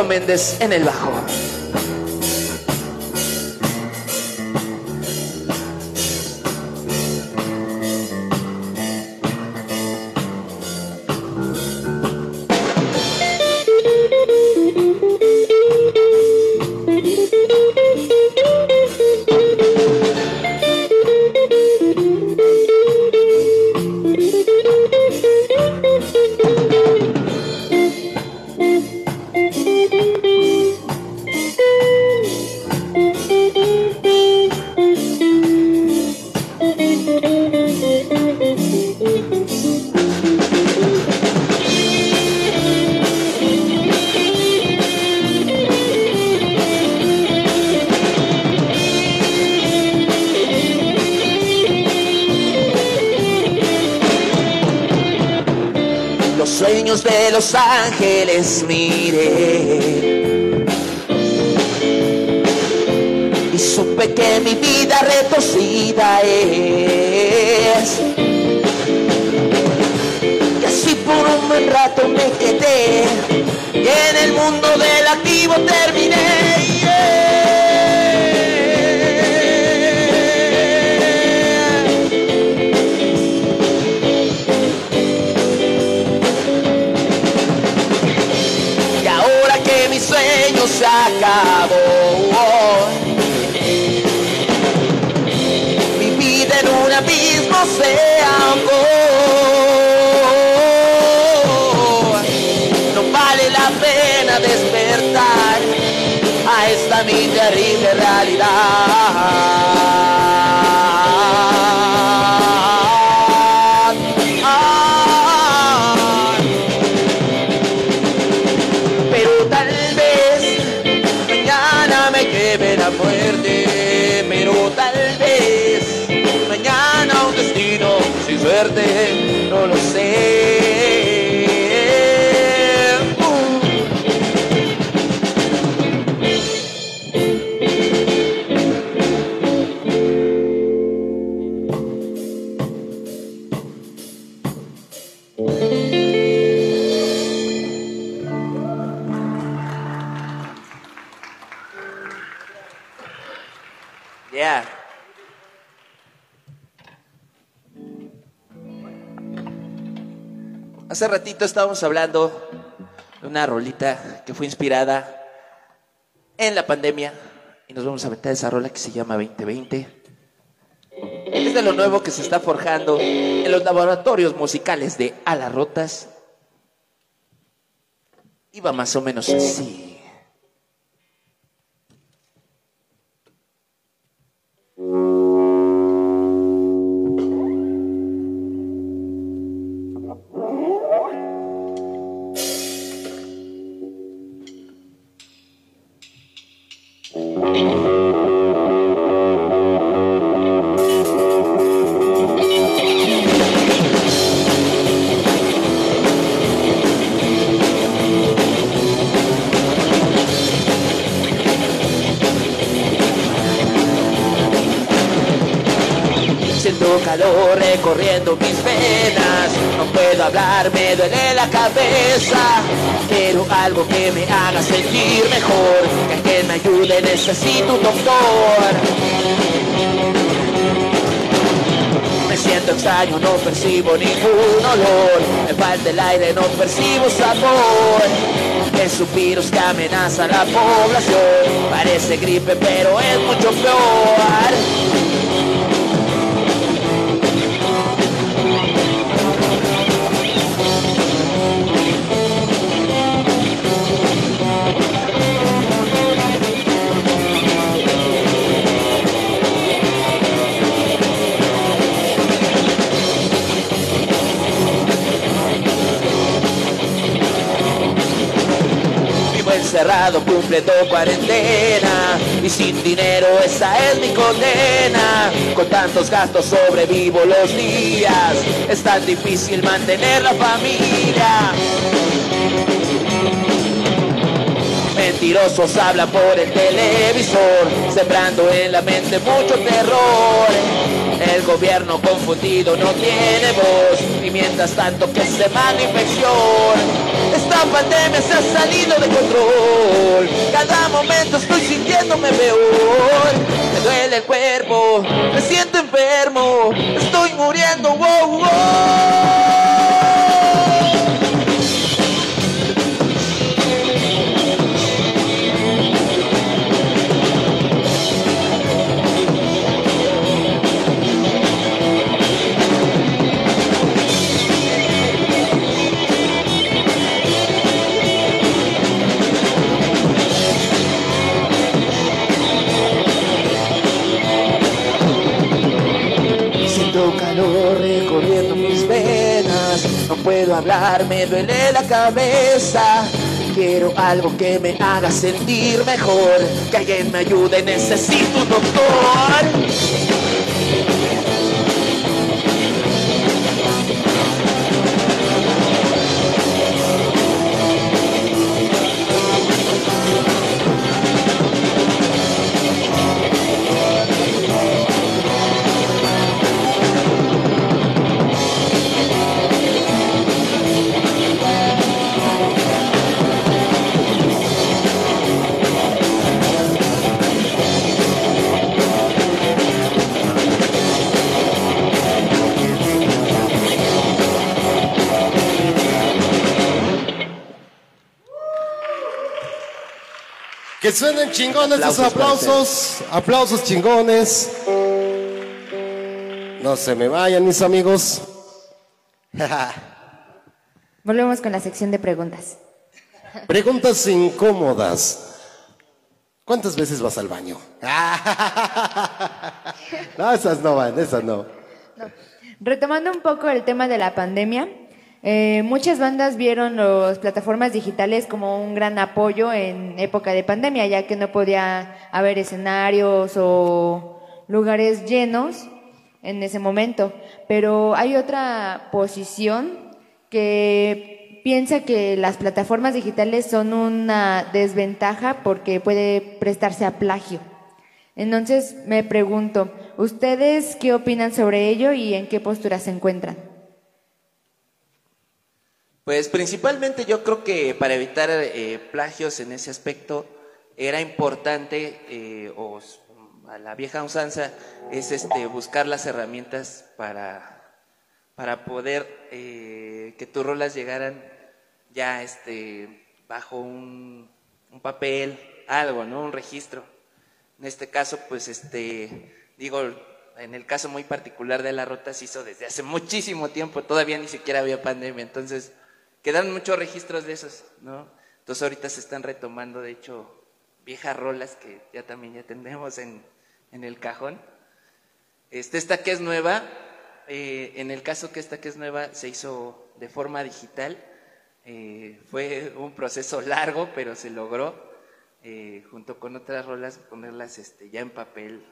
S1: Méndez en el bajo. Ángeles miré. Y supe que mi vida retorcida es. Y así por un buen rato me quedé. Y en el mundo del activo terminé. Despertar a esta mi terrible realidad. Hace ratito estábamos hablando de una rolita que fue inspirada en la pandemia y nos vamos a meter esa rola que se llama 2020. Es de lo nuevo que se está forjando en los laboratorios musicales de Alas Rotas. Iba más o menos así. Siento calor recorriendo mis venas, no puedo hablar, me duele la cabeza. Quiero algo que me haga sentir mejor, que alguien me ayude, necesito un doctor. Me siento extraño, no percibo ningún olor. Me falta el aire, no percibo sabor. Es un virus que amenaza a la población. Parece gripe, pero es mucho peor. Encerrado cumpliendo cuarentena y sin dinero esa es mi condena. Con tantos gastos sobrevivo los días, es tan difícil mantener la familia. Mentirosos hablan por el televisor, sembrando en la mente mucho terror. El gobierno confundido no tiene voz, y mientras tanto que se manda. Esta pandemia se ha salido de control, cada momento estoy sintiéndome peor. Me duele el cuerpo, me siento enfermo, estoy muriendo, wow, wow. Puedo hablar, me duele la cabeza. Quiero algo que me haga sentir mejor, que alguien me ayude, necesito un doctor.
S3: Que suenen chingones esos
S1: Aplausos
S3: aplausos. Aplausos chingones. No se me vayan, mis amigos.
S10: Volvemos con la sección de preguntas.
S3: Preguntas incómodas. ¿Cuántas veces vas al baño? No, esas no van, esas no.
S10: Retomando un poco el tema de la pandemia, eh, muchas bandas vieron las plataformas digitales como un gran apoyo en época de pandemia, ya que no podía haber escenarios o lugares llenos en ese momento. Pero hay otra posición que piensa que las plataformas digitales son una desventaja porque puede prestarse a plagio. Entonces me pregunto, ¿ustedes qué opinan sobre ello y en qué postura se encuentran?
S1: Pues principalmente yo creo que para evitar eh, plagios en ese aspecto era importante, eh, o a la vieja usanza, es este, buscar las herramientas para, para poder eh, que tus rolas llegaran ya este, bajo un, un papel, algo, ¿no? Un registro. En este caso, pues, este, digo, en el caso muy particular de la rota se hizo desde hace muchísimo tiempo, todavía ni siquiera había pandemia, entonces quedan muchos registros de esos, ¿no? Entonces ahorita se están retomando, de hecho, viejas rolas que ya también ya tenemos en, en el cajón. Este, esta que es nueva, eh, en el caso que esta que es nueva se hizo de forma digital, eh, fue un proceso largo, pero se logró, eh, junto con otras rolas, ponerlas este, ya en papel,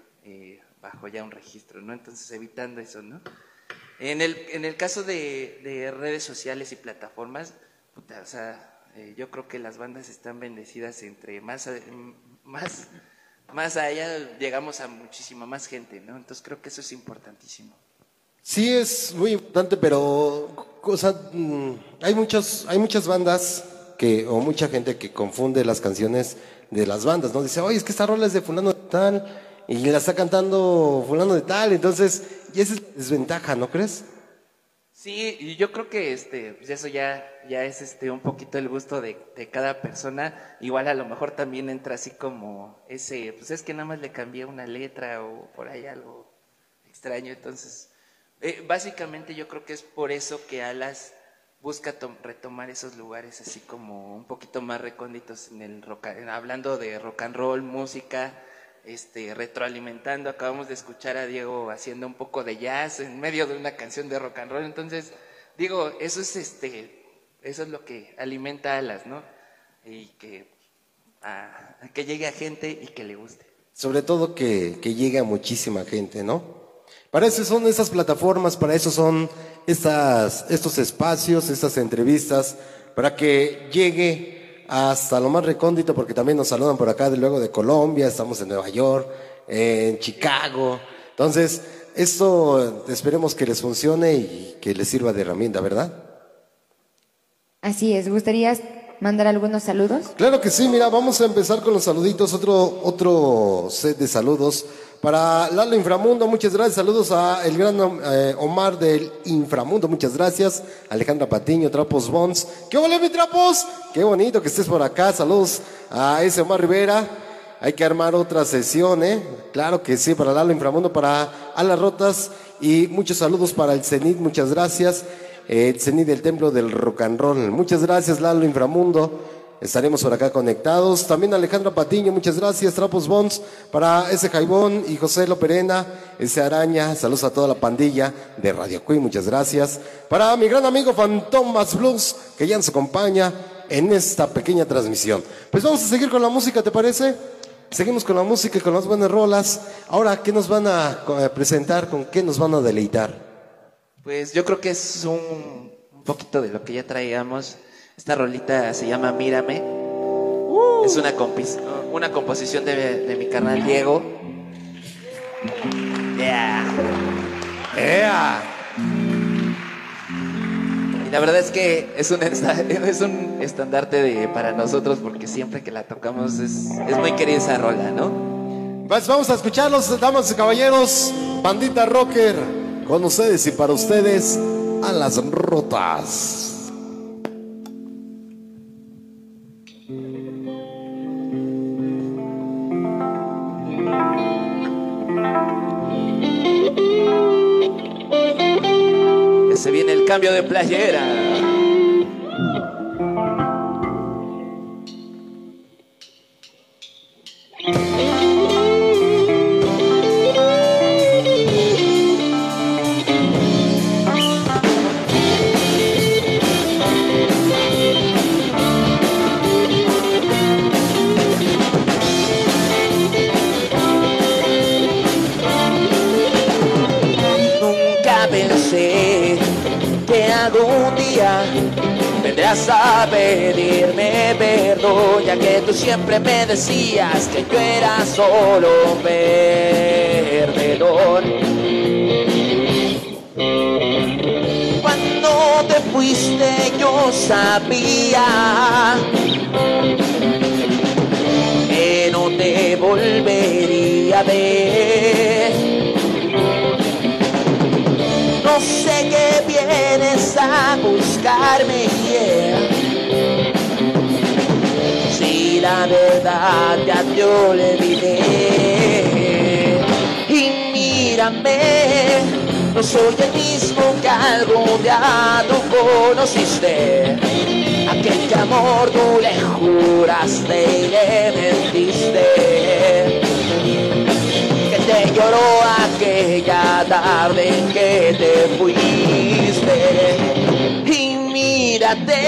S1: bajo ya un registro, ¿no? Entonces evitando eso, ¿no? En el, en el caso de, de redes sociales y plataformas, puta, o sea, eh, yo creo que las bandas están bendecidas entre más, a- más, más allá llegamos a muchísima más gente, ¿no? Entonces creo que eso es importantísimo.
S3: Sí, es muy importante, pero o mm, hay, muchos, hay muchas bandas que, o mucha gente que confunde las canciones de las bandas, ¿no? Dice, oye, es que esta rola es de fulano tal, y la está cantando fulano de tal, entonces, y esa es desventaja, ¿no crees?
S1: Sí, y yo creo que este, pues eso ya, ya es este un poquito el gusto de, de cada persona. Igual a lo mejor también entra así como ese, pues es que nada más le cambié una letra o por ahí algo extraño. Entonces, eh, básicamente yo creo que es por eso que Alas busca tom- retomar esos lugares así como un poquito más recónditos en el rock, hablando de rock and roll, música, este, retroalimentando. Acabamos de escuchar a Diego haciendo un poco de jazz en medio de una canción de rock and roll. Entonces, digo, eso es este, eso es lo que alimenta Alas, ¿no? Y que, que llegue a gente y que le guste.
S3: Sobre todo que, que llegue a muchísima gente, ¿no? Para eso son esas plataformas, para eso son estas, estos espacios, estas entrevistas, para que llegue hasta lo más recóndito, porque también nos saludan por acá de luego de Colombia, estamos en Nueva York, en Chicago. Entonces, esto esperemos que les funcione y que les sirva de herramienta, ¿verdad?
S10: Así es, ¿gustarías mandar algunos saludos?
S3: Claro que sí, mira, vamos a empezar con los saluditos, otro, otro set de saludos. Para Lalo Inframundo, muchas gracias. Saludos a el gran eh, Omar del Inframundo, muchas gracias. Alejandra Patiño, Trapos Bons. ¿Qué mi Trapos? Qué bonito que estés por acá. Saludos a ese Omar Rivera. Hay que armar otra sesión, ¿eh? Claro que sí, para Lalo Inframundo, para Alas Rotas y muchos saludos para el Cenit, muchas gracias. Eh, el Cenit del Templo del Rock and Roll. Muchas gracias, Lalo Inframundo. Estaremos por acá conectados. También Alejandra Patiño, muchas gracias. Trapos Bons para ese Jaibón y José Loperena, ese Araña. Saludos a toda la pandilla de Radio Queen, muchas gracias. Para mi gran amigo Fantomas Blues, que ya nos acompaña en esta pequeña transmisión. Pues vamos a seguir con la música, ¿te parece? Seguimos con la música y con las buenas rolas. Ahora, ¿qué nos van a presentar? ¿Con qué nos van a deleitar?
S1: Pues yo creo que es un poquito de lo que ya traíamos. Esta rolita se llama Mírame. Es una, compis- una composición de, de mi carnal Diego. Yeah.
S3: ¡Ea!
S1: Y la verdad es que es un, es un estandarte de, para nosotros porque siempre que la tocamos es, es muy querida esa rola, ¿no?
S3: Pues vamos a escucharlos, damas y caballeros. Bandita Rocker, con ustedes y para ustedes, a las rotas.
S1: Cambio de playera. Algún día vendrás a pedirme perdón, ya que tú siempre me decías que yo era solo un perdedor. Cuando te fuiste yo sabía que no te volvería a ver. No sé qué vienes a buscarme, yeah. Si la verdad ya te olvidé. Y mírame, no soy el mismo que algún día tú conociste. Aquel que amor tú le juraste y le mentiste que te lloró aquella tarde que te fuiste. Y mírate,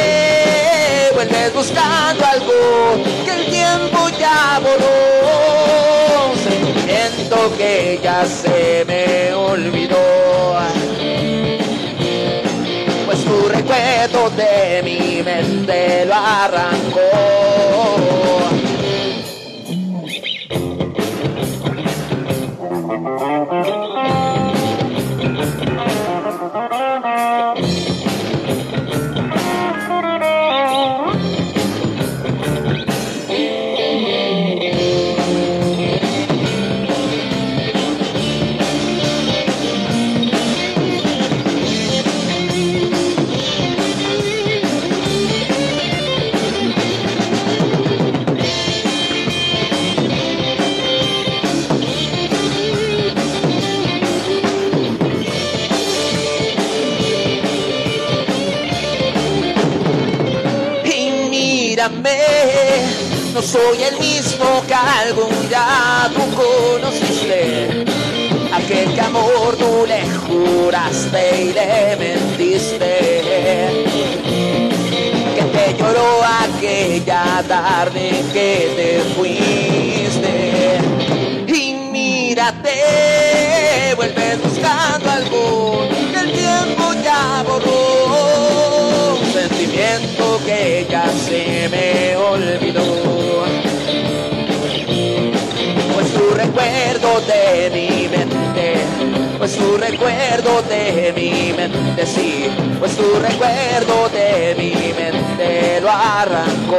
S1: vuelves buscando algo que el tiempo ya borró. Sentimiento que ya se me olvidó. Pues tu recuerdo de mi mente lo arrancó. No soy el mismo que algún día tú conociste. Aquel que amor tú le juraste y le mentiste. Que te lloró aquella tarde que te fuiste. Y mírate, vuelves que ya se me olvidó. Pues tu recuerdo de mi mente, pues tu recuerdo de mi mente, sí, pues tu recuerdo de mi mente lo arrancó.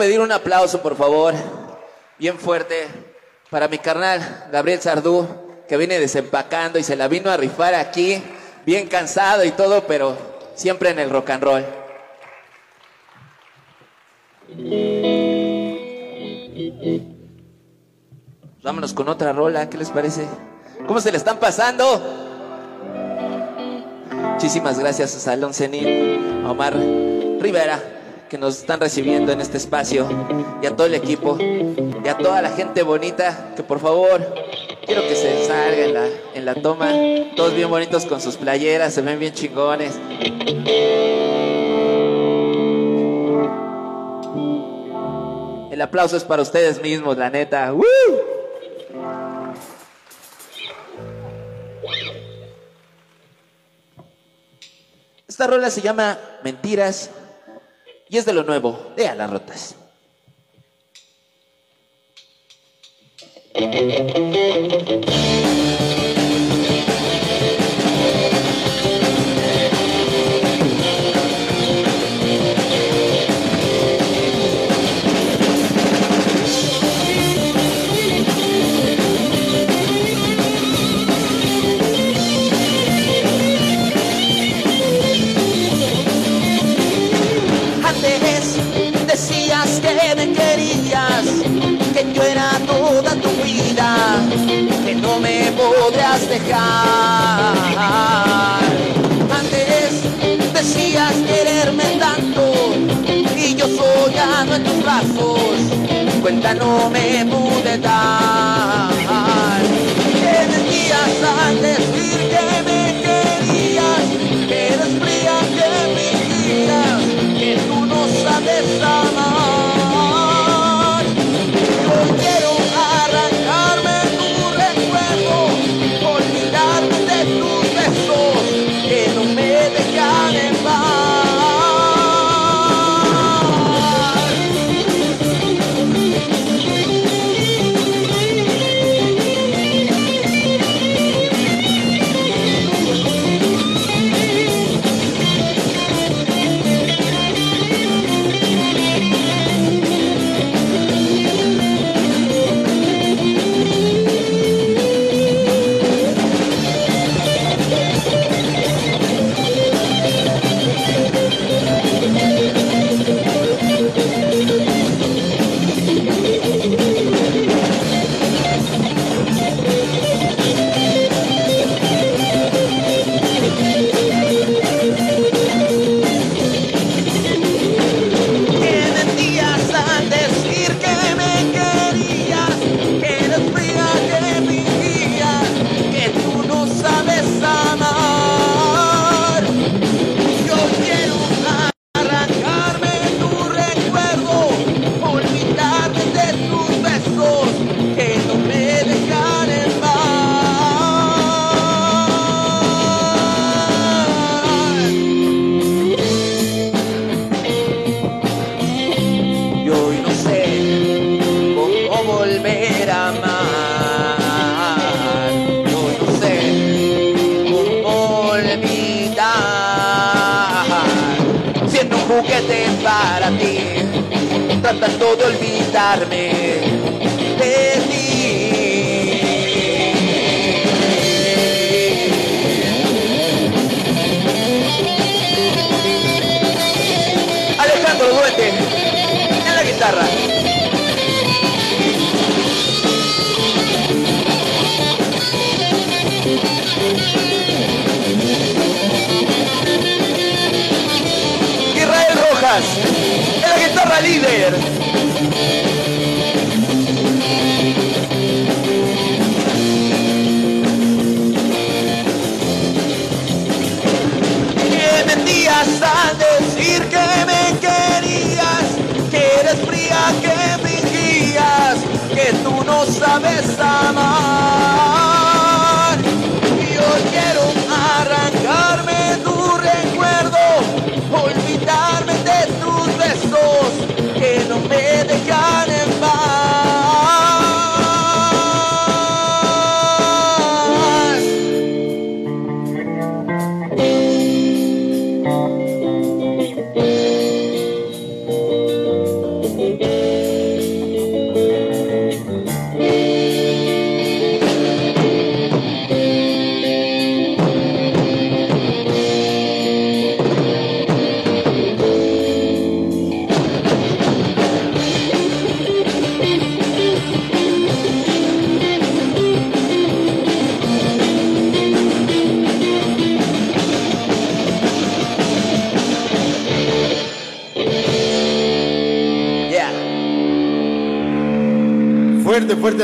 S1: pedir un aplauso, por favor, bien fuerte, para mi carnal Gabriel Sardú, que viene desempacando y se la vino a rifar aquí, bien cansado y todo, pero siempre en el rock and roll. Pues vámonos con otra rola, ¿qué les parece? ¿Cómo se le están pasando? Muchísimas gracias a Salón Cenil, Omar Rivera que nos están recibiendo en este espacio y a todo el equipo y a toda la gente bonita que por favor quiero que se salga en la, en la toma. Todos bien bonitos con sus playeras, se ven bien chingones. El aplauso es para ustedes mismos, la neta. Esta rola se llama Mentiras y es de lo nuevo, de a las rotas.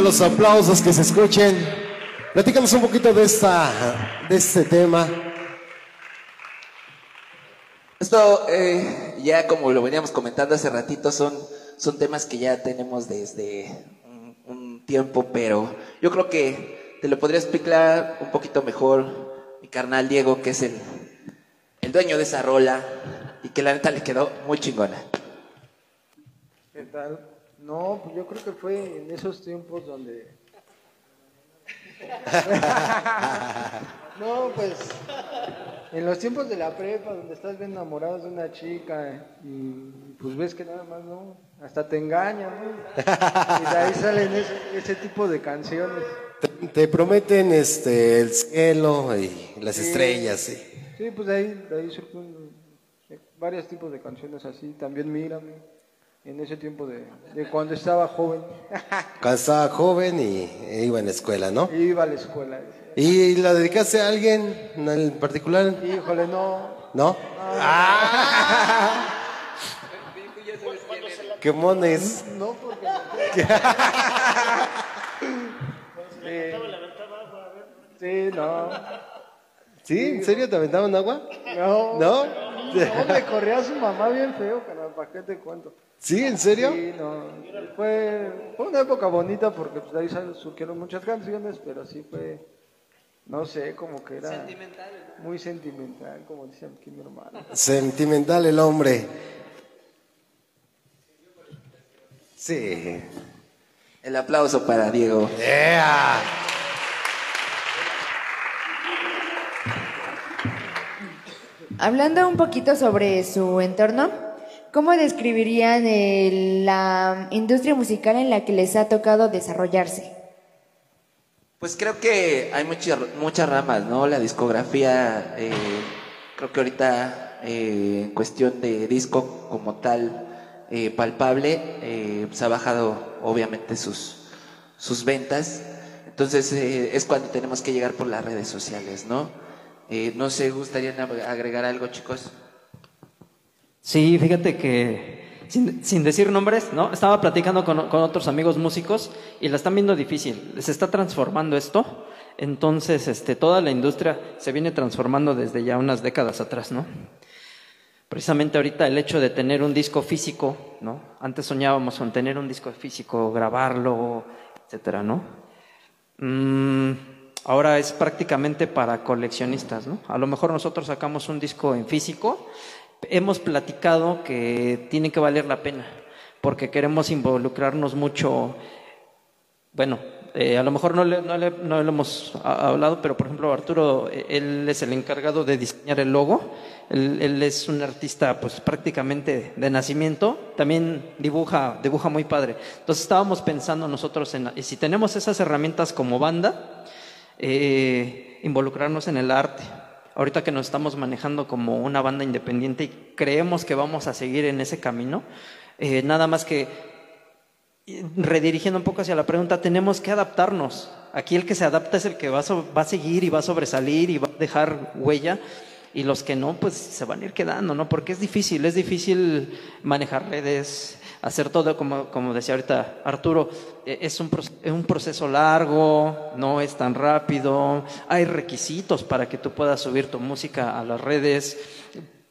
S3: Los aplausos que se escuchen. Platícanos un poquito de esta, de este tema.
S1: Esto, eh, ya como lo veníamos comentando hace ratito, son, son temas que ya tenemos desde un, un tiempo, pero yo creo que te lo podría explicar un poquito mejor mi carnal Diego, que es el, el dueño de esa rola y que la neta le quedó muy chingona.
S9: ¿Qué tal? No, pues yo creo que fue en esos tiempos donde... no, pues en los tiempos de la prepa, donde estás bien enamorado de una chica y pues ves que nada más no, hasta te engañan, ¿no? Y de ahí salen ese, ese tipo de canciones.
S3: Te, te prometen este, el cielo y las
S9: Sí.
S3: estrellas. sí.
S9: Sí, pues de ahí, de ahí surgen varios tipos de canciones así. También Mírame, en ese tiempo de, de cuando estaba joven.
S3: Cuando estaba joven y e iba en la escuela, ¿no?
S9: Iba a la escuela.
S3: ¿Y la dedicaste a alguien en particular?
S9: Híjole, no.
S3: ¿No? ¿Qué mones?
S9: No, porque... sí. Sí, no.
S3: ¿Sí? ¿En serio te aventaban agua?
S9: No.
S3: ¿No?
S9: No, me corría su mamá bien feo, carnal, ¿para qué te cuento?
S3: ¿Sí? ¿En serio?
S9: Sí, no. Fue, fue una época bonita porque pues, de ahí surgieron muchas canciones, pero sí fue, no sé, como que era muy sentimental, como dice aquí mi hermano.
S3: Sentimental el hombre. Sí.
S1: El aplauso para Diego.
S3: Yeah.
S10: Hablando un poquito sobre su entorno, ¿cómo describirían el- la industria musical en la que les ha tocado desarrollarse?
S1: Pues creo que hay muchas muchas ramas, ¿no? La discografía, eh, creo que ahorita eh, en cuestión de disco como tal eh, palpable, eh, pues ha bajado obviamente sus, sus ventas. Entonces eh, es cuando tenemos que llegar por las redes sociales, ¿no? Eh, no sé, ¿gustarían ag- agregar algo, chicos?
S8: Sí, fíjate que sin, sin decir nombres, ¿no? Estaba platicando con, con otros amigos músicos y la están viendo difícil. Se está transformando esto. Entonces, este, toda la industria se viene transformando desde ya unas décadas atrás, ¿no? Precisamente ahorita el hecho de tener un disco físico, ¿no? Antes soñábamos con tener un disco físico, grabarlo, etcétera, ¿no? Mm, ahora es prácticamente para coleccionistas, ¿no? A lo mejor nosotros sacamos un disco en físico, hemos platicado que tiene que valer la pena, porque queremos involucrarnos mucho, bueno, eh, a lo mejor no le, no le- no le hemos hablado, pero por ejemplo Arturo, eh, él es el encargado de diseñar el logo, él, él es un artista pues prácticamente de nacimiento, también dibuja, dibuja muy padre. Entonces estábamos pensando nosotros en, si tenemos esas herramientas como banda, eh, involucrarnos en el arte. Ahorita que nos estamos manejando como una banda independiente y creemos que vamos a seguir en ese camino, eh, nada más que redirigiendo un poco hacia la pregunta, tenemos que adaptarnos. Aquí el que se adapta es el que va a, va a seguir y va a sobresalir y va a dejar huella. Y los que no, pues se van a ir quedando, ¿no? Porque es difícil, es difícil manejar redes, hacer todo, como, como decía ahorita Arturo, eh, es un, es un proceso largo, no es tan rápido, hay requisitos para que tú puedas subir tu música a las redes,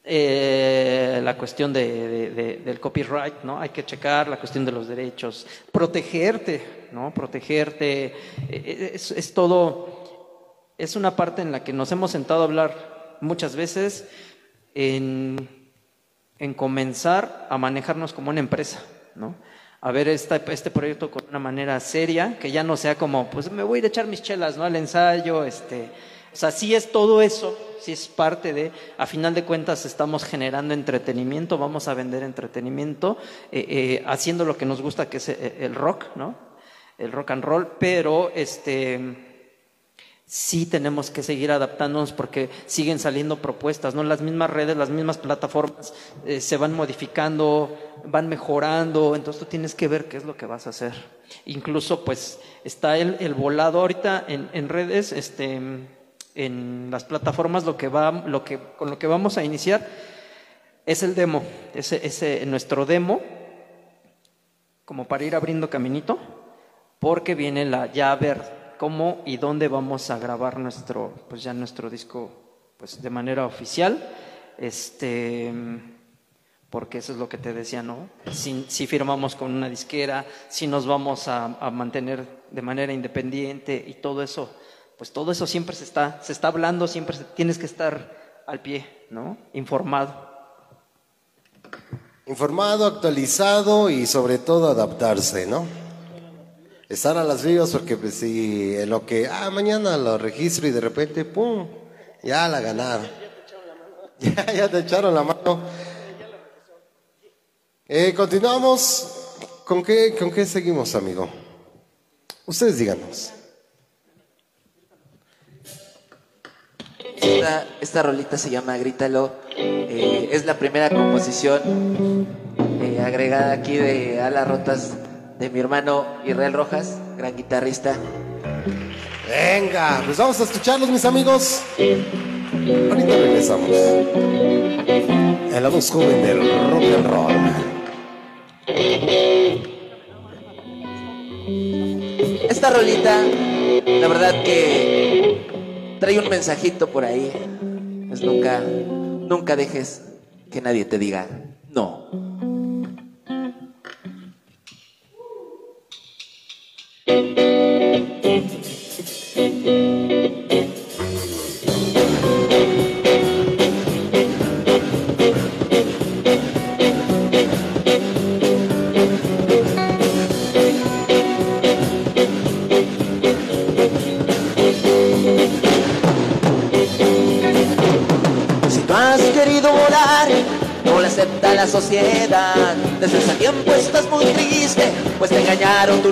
S8: eh, la cuestión de, de- de- del copyright, ¿no? Hay que checar la cuestión de los derechos, protegerte, ¿no? Protegerte, eh, eh, es, es todo, es una parte en la que nos hemos sentado a hablar muchas veces en, en comenzar a manejarnos como una empresa, ¿no? A ver este proyecto con una manera seria, que ya no sea como, pues me voy a echar mis chelas, ¿no? Al ensayo, este, o sea, sí es todo eso, sí es parte de, a final de cuentas estamos generando entretenimiento, vamos a vender entretenimiento, eh, eh, haciendo lo que nos gusta, que es eh, el rock, ¿no? El rock and roll, pero este sí tenemos que seguir adaptándonos porque siguen saliendo propuestas, ¿no? Las mismas redes, las mismas plataformas eh, se van modificando, van mejorando, entonces tú tienes que ver qué es lo que vas a hacer. Incluso, pues, está el, el volado ahorita en, en redes, este, en las plataformas, lo que va, lo que, con lo que vamos a iniciar es el demo, ese, ese, nuestro demo, como para ir abriendo caminito, porque viene la ya ver cómo y dónde vamos a grabar nuestro, pues ya nuestro disco, pues de manera oficial, este, porque eso es lo que te decía, ¿no? Si, si firmamos con una disquera, si nos vamos a, mantener de manera independiente y todo eso, pues todo eso siempre se está, se está hablando, siempre tienes que estar al pie, ¿no? Informado.
S3: Informado, actualizado y sobre todo adaptarse, ¿no? Estar a las vivas porque pues si en lo que, ah, mañana lo registro y de repente, ¡pum! Ya la ganaron. Ya, ya te echaron la mano. Eh, continuamos. ¿Con qué, ¿Con qué seguimos, amigo? Ustedes díganos.
S1: Esta, esta rolita se llama Grítalo. Eh, es la primera composición eh, agregada aquí de Alas Rotas de mi hermano Israel Rojas, gran guitarrista.
S3: Venga, pues vamos a escucharlos, mis amigos. Ahorita regresamos. En la voz joven del rock and roll.
S1: Esta rolita, la verdad que trae un mensajito por ahí. Es nunca, nunca dejes que nadie te diga no.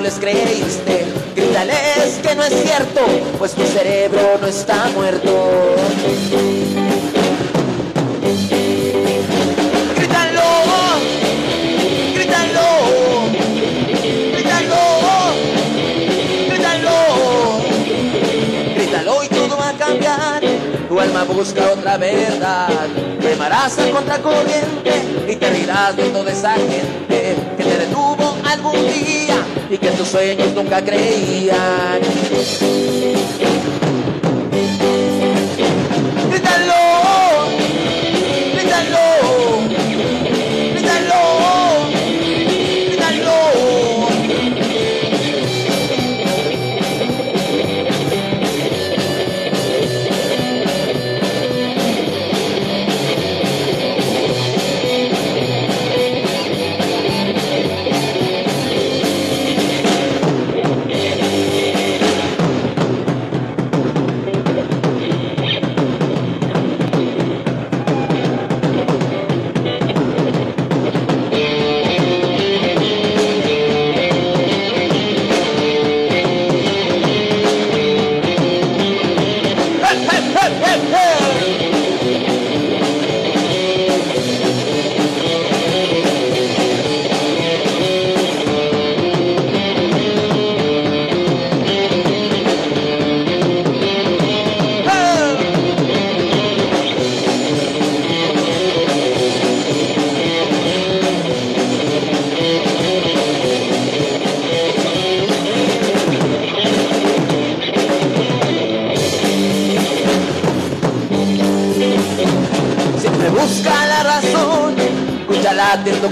S1: Les creíste. Grítales que no es cierto, pues tu cerebro no está muerto. Y todo va a cambiar. Tu alma busca otra verdad. Remarás a contracorriente y te rirás de toda esa gente y que tus sueños nunca creían.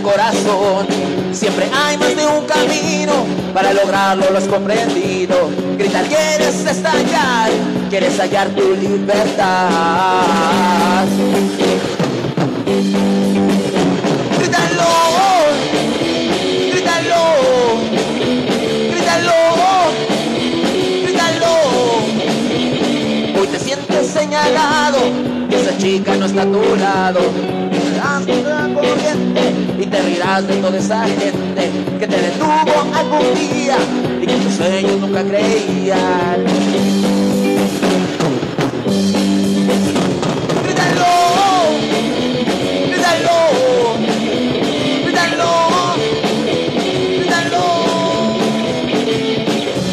S1: Corazón. Siempre hay más de un camino, para lograrlo lo has comprendido. Grita, quieres estallar, quieres hallar tu libertad. Grítalo, grítalo, grítalo, grítalo. Hoy te sientes señalado, que esa chica no está a tu lado. Y te rirás de toda esa gente que te detuvo algún día y que tus sueños nunca creían. Grítalo, grítalo, grítalo, grítalo.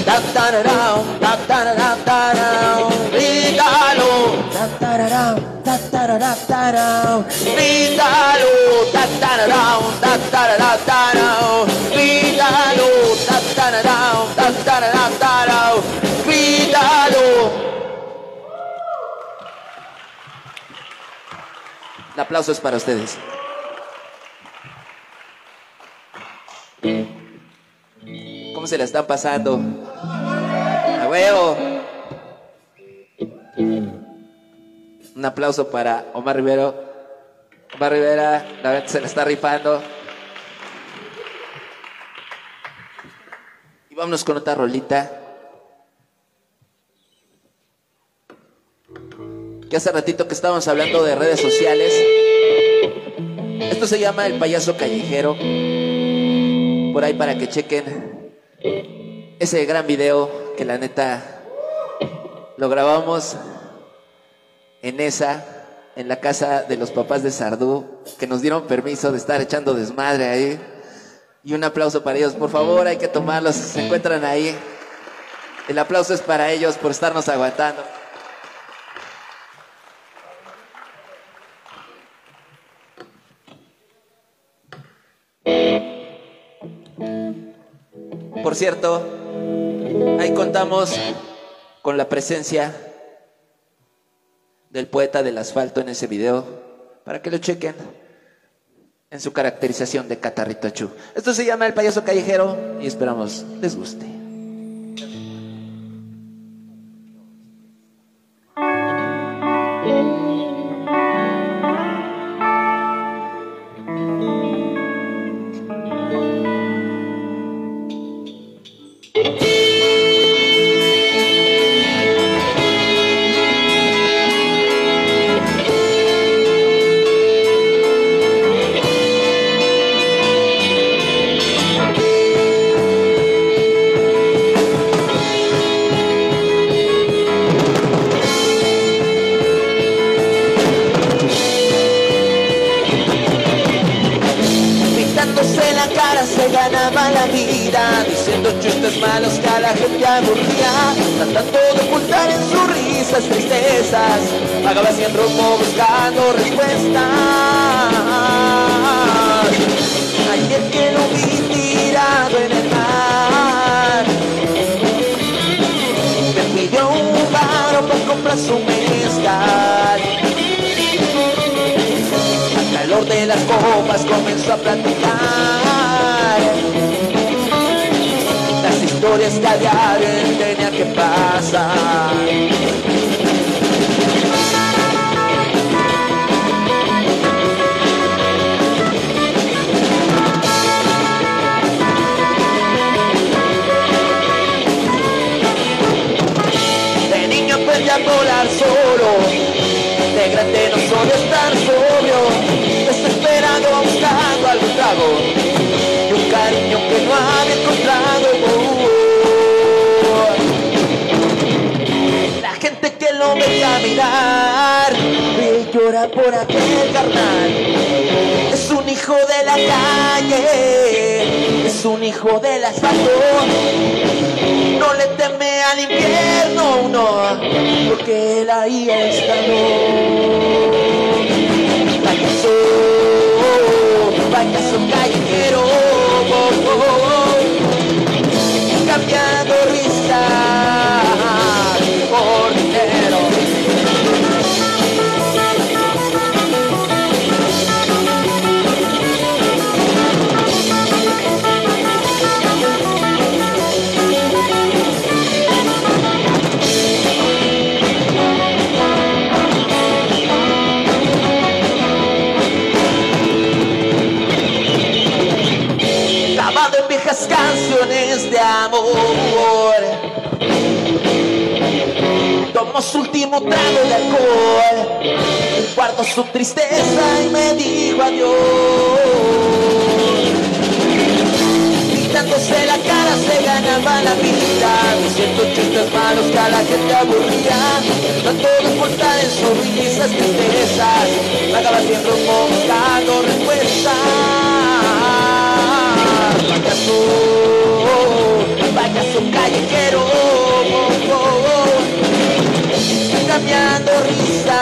S1: Da da da da, da da da da da. Da da da da,
S12: tarao. Grítalo.
S1: El aplauso es para ustedes. ¿Cómo se la están pasando? A huevo. Un aplauso para Omar Rivero. Omar Rivera, la verdad se la está rifando. Y vámonos con otra rolita. Que hace ratito que estábamos hablando de redes sociales. Esto se llama El Payaso Callejero. Por ahí para que chequen ese gran video que la neta lo grabamos en esa, en la casa de los papás de Sardú, que nos dieron permiso de estar echando desmadre ahí. Y un aplauso para ellos, por favor, hay que tomarlos, se encuentran ahí. El aplauso es para ellos por estarnos aguantando. Por cierto, ahí contamos con la presencia del poeta del asfalto en ese video, para que lo chequen en su caracterización de Catarrito Chu. Esto se llama El Payaso Callejero y esperamos les guste.
S12: Caminar y llora por aquel carnal. Es un hijo de la calle, es un hijo del asfalto. No le teme al infierno, no, porque él ahí está. Payaso, payaso callejero, oh, oh, oh, cambiando risa de amor. Tomó su último trago de alcohol, guardó su tristeza y me dijo adiós. Pintándose la cara se ganaba la vida, diciendo chistes malos que a la gente aburría. De ocultar en sus risas tristezas, pagaba sin rumbo buscando respuestas payaso callejero, oh, oh, oh, cambiando risa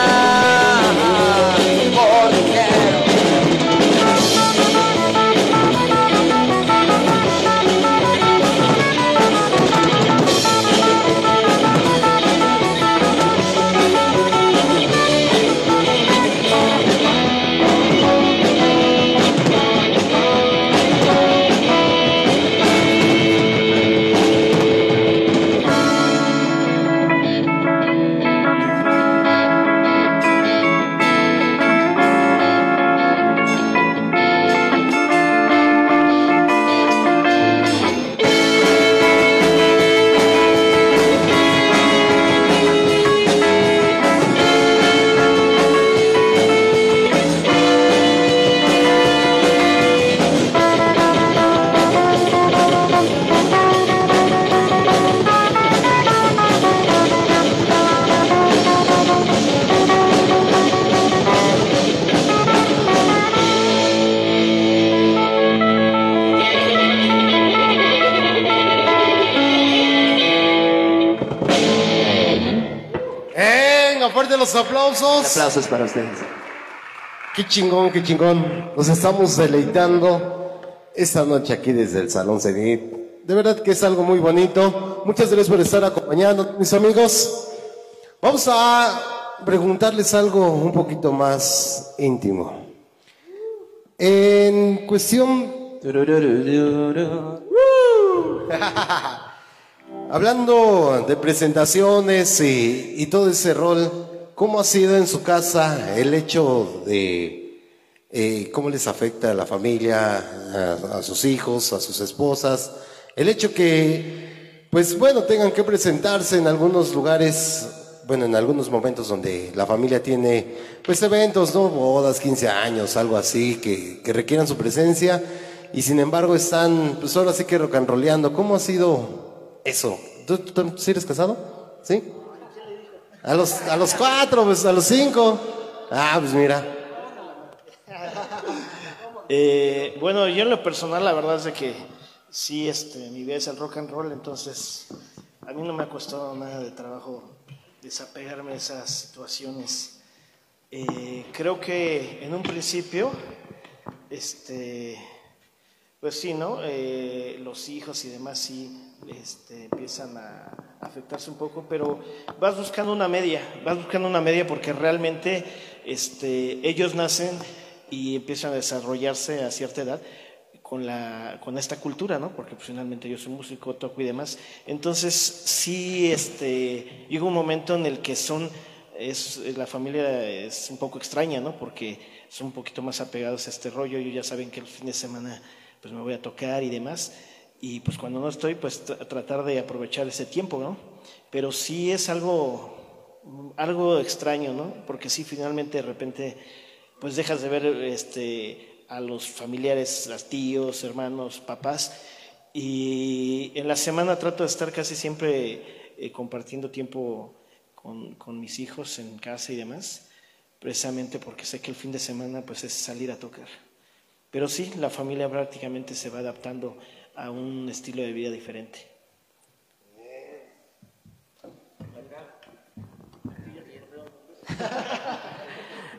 S3: aplausos.
S1: Aplausos para ustedes.
S3: Qué chingón, qué chingón. Nos estamos deleitando esta noche aquí desde el Salón Cenit. De verdad que es algo muy bonito. Muchas gracias por estar acompañando, mis amigos. Vamos a preguntarles algo un poquito más íntimo. En cuestión... Hablando de presentaciones y, y todo ese rol, ¿cómo ha sido en su casa el hecho de eh, cómo les afecta a la familia, a, sus hijos, a sus esposas? El hecho que, pues bueno, tengan que presentarse en algunos lugares, bueno, en algunos momentos donde la familia tiene, pues eventos, ¿no? Bodas, 15 años, algo así, que, requieran su presencia y sin embargo están, pues ahora sí que rock and rolleando. ¿Cómo ha sido eso? ¿Tú, tú, tú eres casado? ¿Sí? A los, a los cuatro, pues a los cinco. Ah, pues mira.
S7: Eh, bueno, yo en lo personal la verdad es de que sí, este, mi vida es el rock and roll, entonces a mí no me ha costado nada de trabajo desapegarme de esas situaciones. Eh, creo que en un principio, este, pues sí, ¿no? Eh, los hijos y demás sí este, empiezan a afectarse un poco, pero vas buscando una media, vas buscando una media porque realmente este, ellos nacen y empiezan a desarrollarse a cierta edad con, la, con esta cultura, ¿no? Porque pues, finalmente yo soy músico, toco y demás. Entonces, sí, este, llega un momento en el que son, es, la familia es un poco extraña, ¿no? Porque son un poquito más apegados a este rollo, ellos ya saben que el fin de semana pues me voy a tocar y demás. Y pues cuando no estoy, pues tra- tratar de aprovechar ese tiempo, ¿no? Pero sí es algo, algo extraño, ¿no? Porque sí, finalmente de repente, pues dejas de ver este, a los familiares, a tíos, hermanos, papás. Y en la semana trato de estar casi siempre eh, compartiendo tiempo con, con mis hijos en casa y demás, precisamente porque sé que el fin de semana pues es salir a tocar. Pero sí, la familia prácticamente se va adaptando a un estilo de vida diferente.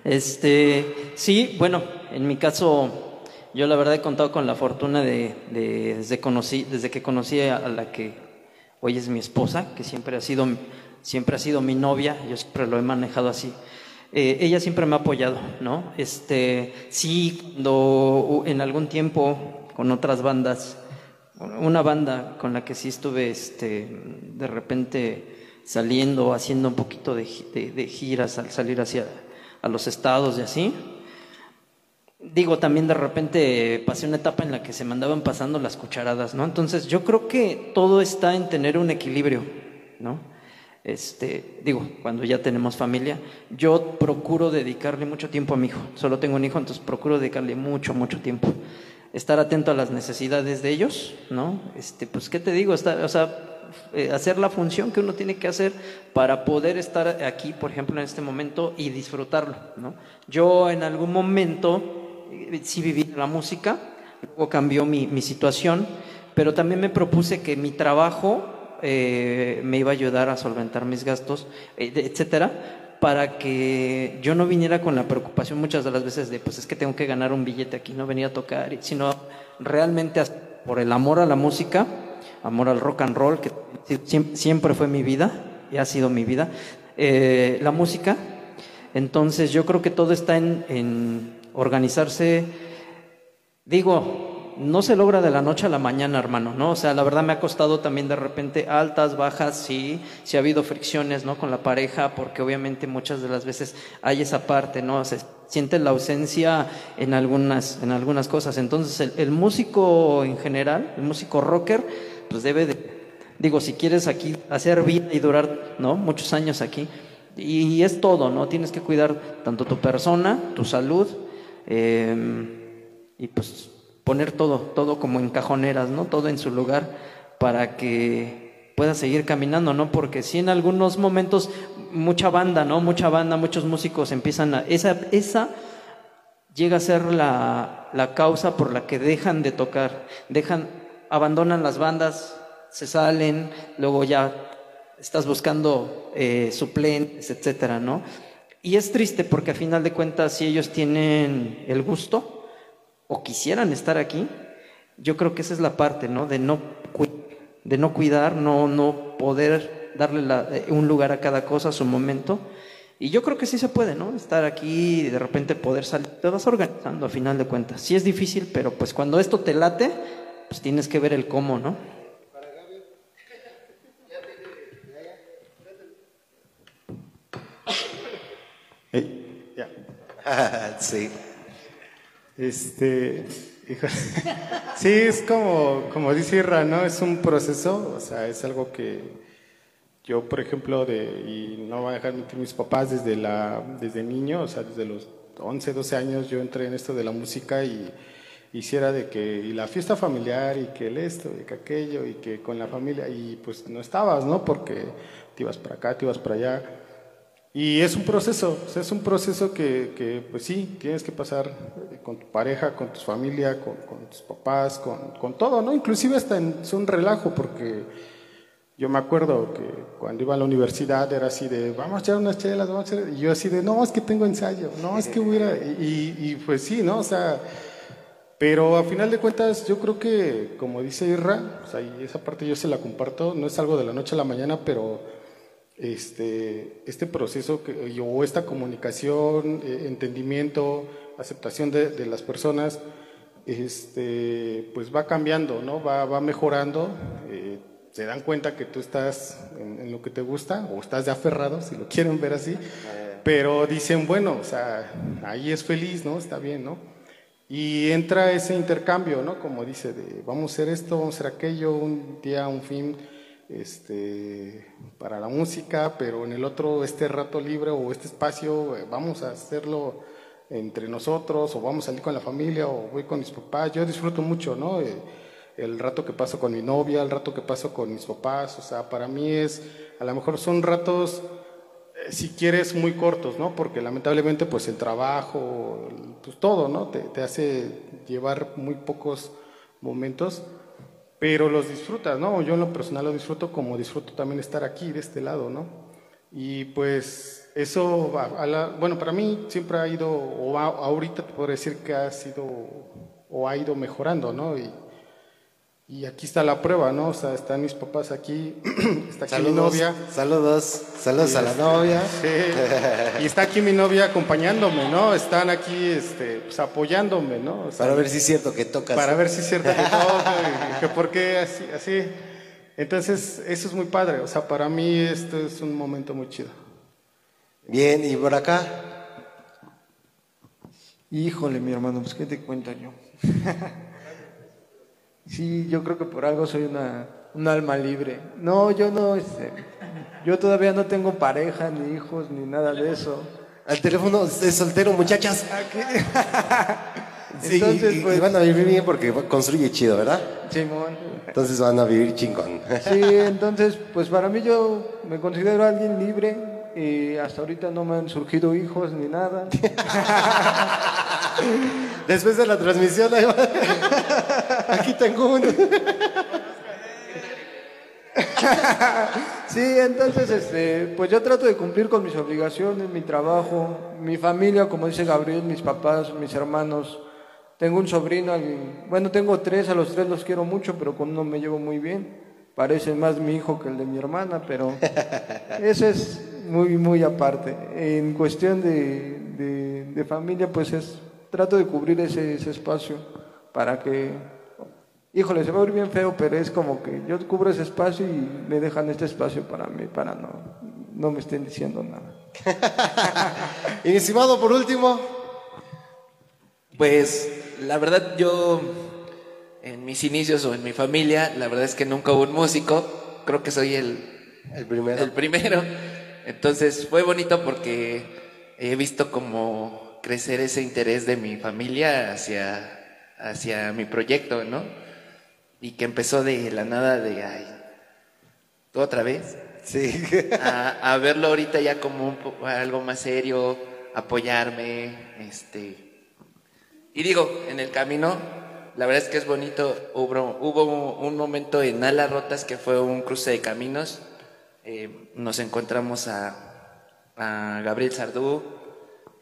S8: Este, sí, bueno, en mi caso, yo la verdad he contado con la fortuna de, de- desde, conocí, desde que conocí a la que hoy es mi esposa, que siempre ha sido, siempre ha sido mi novia, yo siempre lo he manejado así. Eh, ella siempre me ha apoyado, ¿no? Este, sí, en algún tiempo con otras bandas, una banda con la que sí estuve, este, de repente saliendo, haciendo un poquito de, de giras al salir hacia a los estados y así. Digo, también de repente pasé una etapa en la que se me andaban pasando las cucharadas, ¿no? Entonces yo creo que todo está en tener un equilibrio, ¿no? Este, digo, cuando ya tenemos familia, yo procuro dedicarle mucho tiempo a mi hijo. Solo tengo un hijo, entonces procuro dedicarle mucho, mucho tiempo. Estar atento a las necesidades de ellos, ¿no? Este, pues, ¿qué te digo? Estar, o sea, eh, hacer la función que uno tiene que hacer para poder estar aquí, por ejemplo, en este momento y disfrutarlo, ¿no? Yo en algún momento eh, sí viví la música, luego cambió mi, mi situación, pero también me propuse que mi trabajo eh, me iba a ayudar a solventar mis gastos, etcétera, para que yo no viniera con la preocupación muchas de las veces de, pues es que tengo que ganar un billete aquí, no venir a tocar, sino realmente por el amor a la música, amor al rock and roll, que siem- siempre fue mi vida y ha sido mi vida, eh, la música. Entonces yo creo que todo está en, en organizarse Digo, no se logra de la noche a la mañana, hermano, ¿no? O sea, la verdad me ha costado también de repente altas, bajas, sí, sí ha habido fricciones, ¿no? Con la pareja, porque obviamente muchas de las veces hay esa parte, ¿no? Se siente la ausencia en algunas, en algunas cosas. Entonces, el, músico en general, el músico rocker, pues debe de, digo, si quieres aquí hacer vida y durar, ¿no? Muchos años aquí. Y es todo, ¿no? Tienes que cuidar tanto tu persona, tu salud, eh, y pues poner todo, todo como en cajoneras, ¿no? Todo en su lugar para que pueda seguir caminando, ¿no? Porque si en algunos momentos mucha banda, ¿no? Mucha banda, muchos músicos empiezan a... Esa, esa llega a ser la, la causa por la que dejan de tocar, dejan, abandonan las bandas, se salen, luego ya estás buscando eh, suplentes, etcétera, ¿no? Y es triste porque a final de cuentas, si ellos tienen el gusto o quisieran estar aquí, yo creo que esa es la parte, ¿no? De no, cu- de no cuidar, no, no poder darle la- eh, un lugar a cada cosa, a su momento. Y yo creo que sí se puede, ¿no? Estar aquí y de repente poder salir. Te vas organizando a final de cuentas. Sí es difícil, pero pues cuando esto te late, pues tienes que ver el cómo, ¿no?
S11: Ya.
S4: sí.
S11: Este, hijo, sí, es como, como dice Irra, ¿no? Es un proceso, o sea, es algo que yo, por ejemplo, de, y no voy a dejar mentir mis papás desde, la, desde niño, o sea, desde los 11, 12 años yo entré en esto de la música y hiciera de que, y la fiesta familiar, y que el esto, y que aquello, y que con la familia, y pues no estabas, ¿no? Porque te ibas para acá, te ibas para allá. Y es un proceso, o sea, es un proceso que, que, pues sí, tienes que pasar eh, con tu pareja, con tu familia, con, con tus papás, con, con todo, ¿no? Inclusive hasta en, es un relajo, porque yo me acuerdo que cuando iba a la universidad era así de, vamos a echar unas chelas, vamos a echar... Y yo así de, no, es que tengo ensayo, no, es que hubiera... Y, y, y pues sí, ¿no? O sea, pero a final de cuentas yo creo que, como dice Irra, o sea, y esa parte yo se la comparto, no es algo de la noche a la mañana, pero este, este proceso que, o esta comunicación, eh, entendimiento, aceptación de, de las personas, este, pues va cambiando, ¿no? Va, va mejorando. eh, se dan cuenta que tú estás en, en lo que te gusta o estás de aferrado, si lo quieren ver así, pero dicen, bueno, o sea, ahí es feliz, ¿no? Está bien, ¿no? Y entra ese intercambio, ¿no? Como dice, de vamos a hacer esto, vamos a hacer aquello, un día, un fin, este, para la música, pero en el otro, este rato libre o este espacio, eh, vamos a hacerlo entre nosotros, o vamos a salir con la familia, o voy con mis papás. Yo disfruto mucho, ¿no? Eh, el rato que paso con mi novia, el rato que paso con mis papás, o sea, para mí es, a lo mejor son ratos eh, si quieres, muy cortos, ¿no? Porque lamentablemente, pues el trabajo, pues todo, ¿no? Te, te hace llevar muy pocos momentos, pero los disfrutas, ¿no? Yo en lo personal lo disfruto como disfruto también estar aquí, de este lado, ¿no? Y pues eso, a la- bueno, para mí siempre ha ido, o ahorita te puedo decir que ha sido, o ha ido mejorando, ¿no? Y, y aquí está la prueba, ¿no? O sea, están mis papás aquí, está aquí mi novia.
S4: Saludos, saludos a la novia.
S11: Sí. Y está aquí mi novia acompañándome, ¿no? Están aquí este, pues, apoyándome, ¿no? O sea,
S4: Para ver si es cierto que tocas.
S11: Para ver si es cierto que todo, y que por qué así, así. Entonces, eso es muy padre. O sea, para mí esto es un momento muy chido.
S4: Bien, y por acá.
S9: Híjole, mi hermano, pues qué te cuento yo. sí, yo creo que por algo soy una, un alma libre. No, yo no, este, yo todavía no tengo pareja, ni hijos, ni nada de eso.
S4: Al teléfono es soltero, muchachas. Sí,
S9: Entonces,
S4: y- y
S9: pues-
S4: van a vivir bien porque construye chido, ¿verdad?
S9: Simón.
S4: Entonces van a vivir chingón.
S9: Sí, entonces, pues para mí yo me considero alguien libre y hasta ahorita no me han surgido hijos ni nada.
S4: Después de la transmisión, ahí va. aquí tengo uno.
S9: Sí, entonces, este, pues yo trato de cumplir con mis obligaciones, mi trabajo, mi familia, como dice Gabriel, mis papás, mis hermanos. Tengo un sobrino, bueno, tengo tres, a los tres los quiero mucho, pero con uno me llevo muy bien. Parece más mi hijo que el de mi hermana, pero eso es muy, muy aparte. En cuestión de, de- de familia, pues es, trato de cubrir ese, ese espacio para que Híjole, se va a oír bien feo, pero es como que yo cubro ese espacio y me dejan este espacio para mí, para no, no me estén diciendo nada.
S4: Y estimado, por último.
S1: Pues la verdad yo en mis inicios o en mi familia, la verdad es que nunca hubo un músico, creo que soy el,
S4: el primero.
S1: El primero. Entonces fue bonito porque he visto como crecer ese interés de mi familia hacia, hacia mi proyecto, ¿no? Y que empezó de la nada de, ay, ¿tú otra vez?
S4: Sí.
S1: A, a verlo ahorita ya como un algo más serio, apoyarme, este... Y digo, en el camino, la verdad es que es bonito. Hubo, hubo un momento en Alas Rotas que fue un cruce de caminos. eh, nos encontramos a, a Gabriel Sardú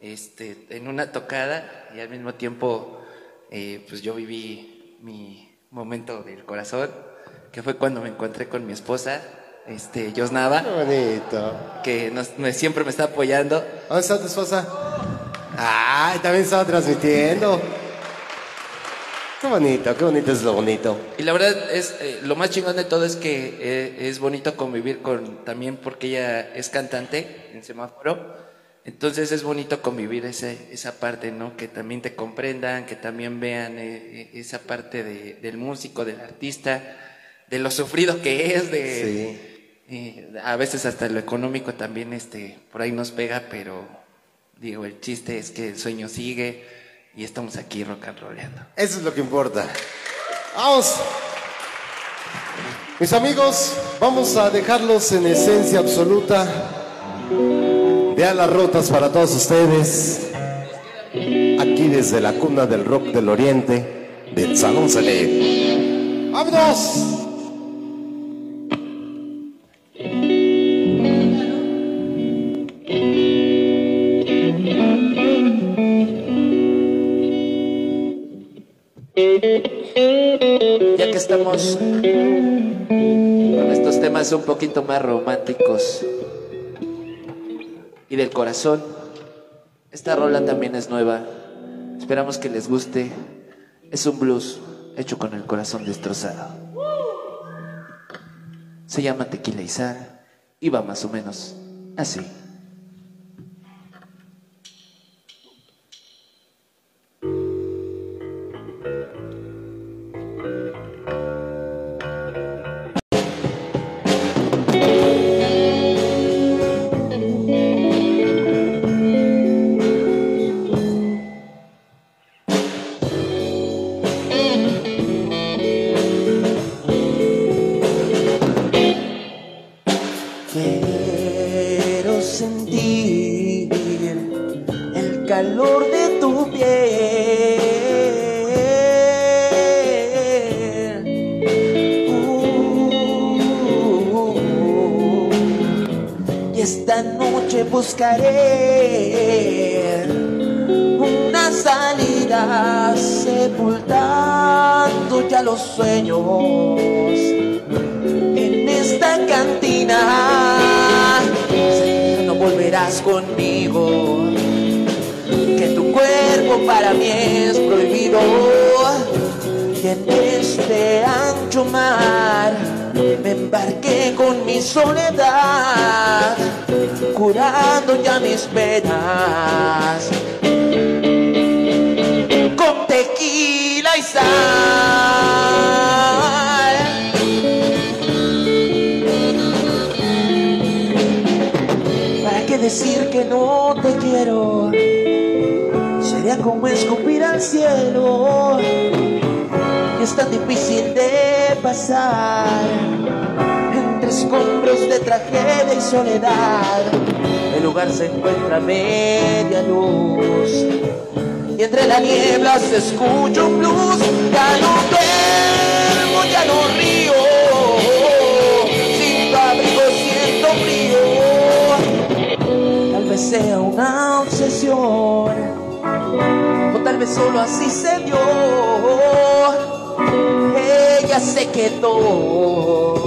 S1: este, en una tocada y al mismo tiempo eh, pues yo viví mi momento del corazón, que fue cuando me encontré con mi esposa, este.
S3: Qué bonito.
S1: Que nos- me- siempre me está apoyando.
S3: ¿Dónde está tu esposa? Ay, también estaba transmitiendo. Qué bonito, qué bonito es lo bonito.
S1: Y la verdad es, eh, lo más chingón de todo es que eh, es bonito convivir con, también porque ella es cantante en semáforo, entonces es bonito convivir ese, esa parte, ¿no? Que también te comprendan, que también vean eh, eh, esa parte de- del músico, del artista, de lo sufrido que es, de eh, a veces hasta lo económico también este, por ahí nos pega, pero digo, el chiste es que el sueño sigue y estamos aquí rock and rollando.
S3: Eso es lo que importa. Vamos. Mis amigos, vamos a dejarlos en esencia absoluta de alas rotas para todos ustedes. Aquí desde la cuna del rock del oriente, del Salón Salé. ¡Vámonos!
S1: Ya que estamos con estos temas un poquito más románticos del corazón, esta rola también es nueva. Esperamos que les guste. Es un blues hecho con el corazón destrozado. Se llama Tequila Sal y va más o menos así.
S12: Soledad, curando ya mis penas. Con tequila y sal. ¿Para qué decir que no te quiero? Sería como escupir al cielo. Y es tan difícil de pasar escombros de tragedia y soledad. El lugar se encuentra media luz. Y entre la niebla se escucha un blues. Ya no duermo, ya no río. Sin tu abrigo siento frío. Tal vez sea una obsesión. O tal vez solo así se dio. Ella se quedó.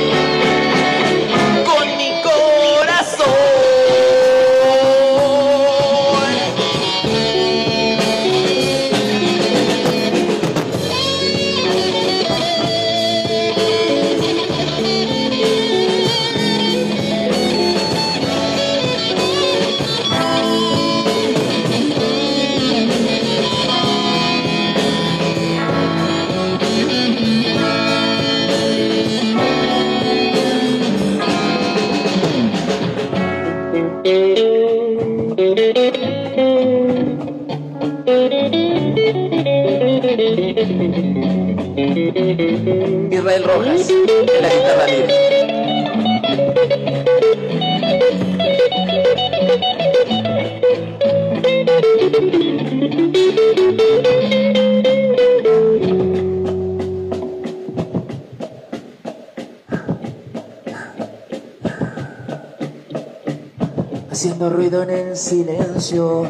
S1: haciendo ruido en el silencio.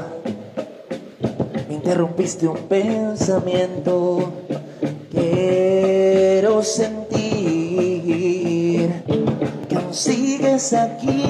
S1: Me interrumpiste un pensamiento. Quiero sentir que aún sigues aquí.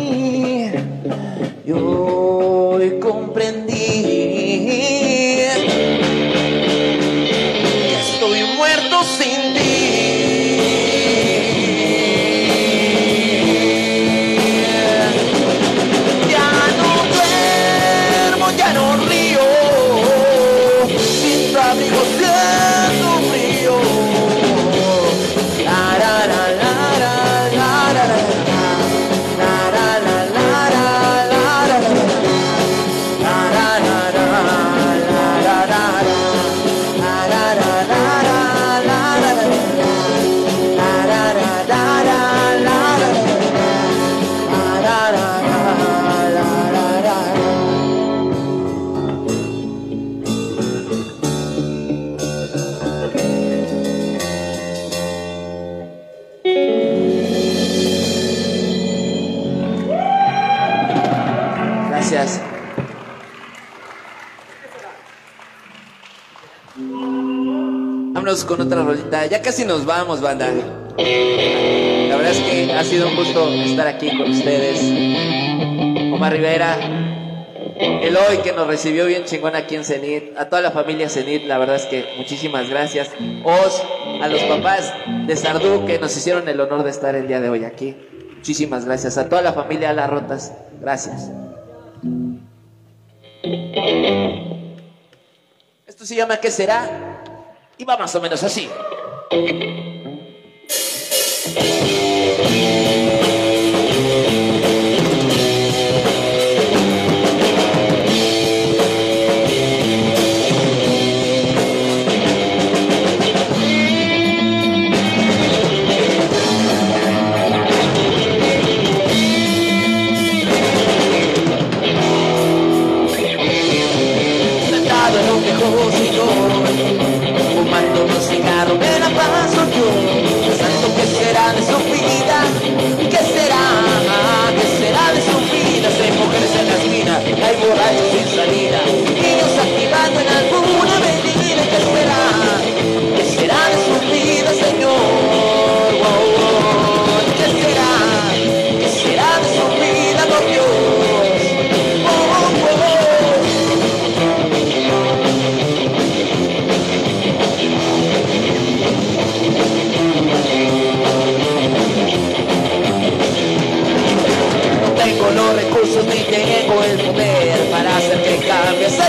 S1: Con otra rolita. Ya casi nos vamos, banda. La verdad es que ha sido un gusto estar aquí con ustedes. Omar Rivera, Eloy que nos recibió bien chingón aquí en Cenit, a toda la familia Cenit, la verdad es que muchísimas gracias. Os, a los papás de Sardú que nos hicieron el honor de estar el día de hoy aquí. Muchísimas gracias. A toda la familia Las Rotas, gracias. Esto se llama ¿Qué será? Y va más o menos así.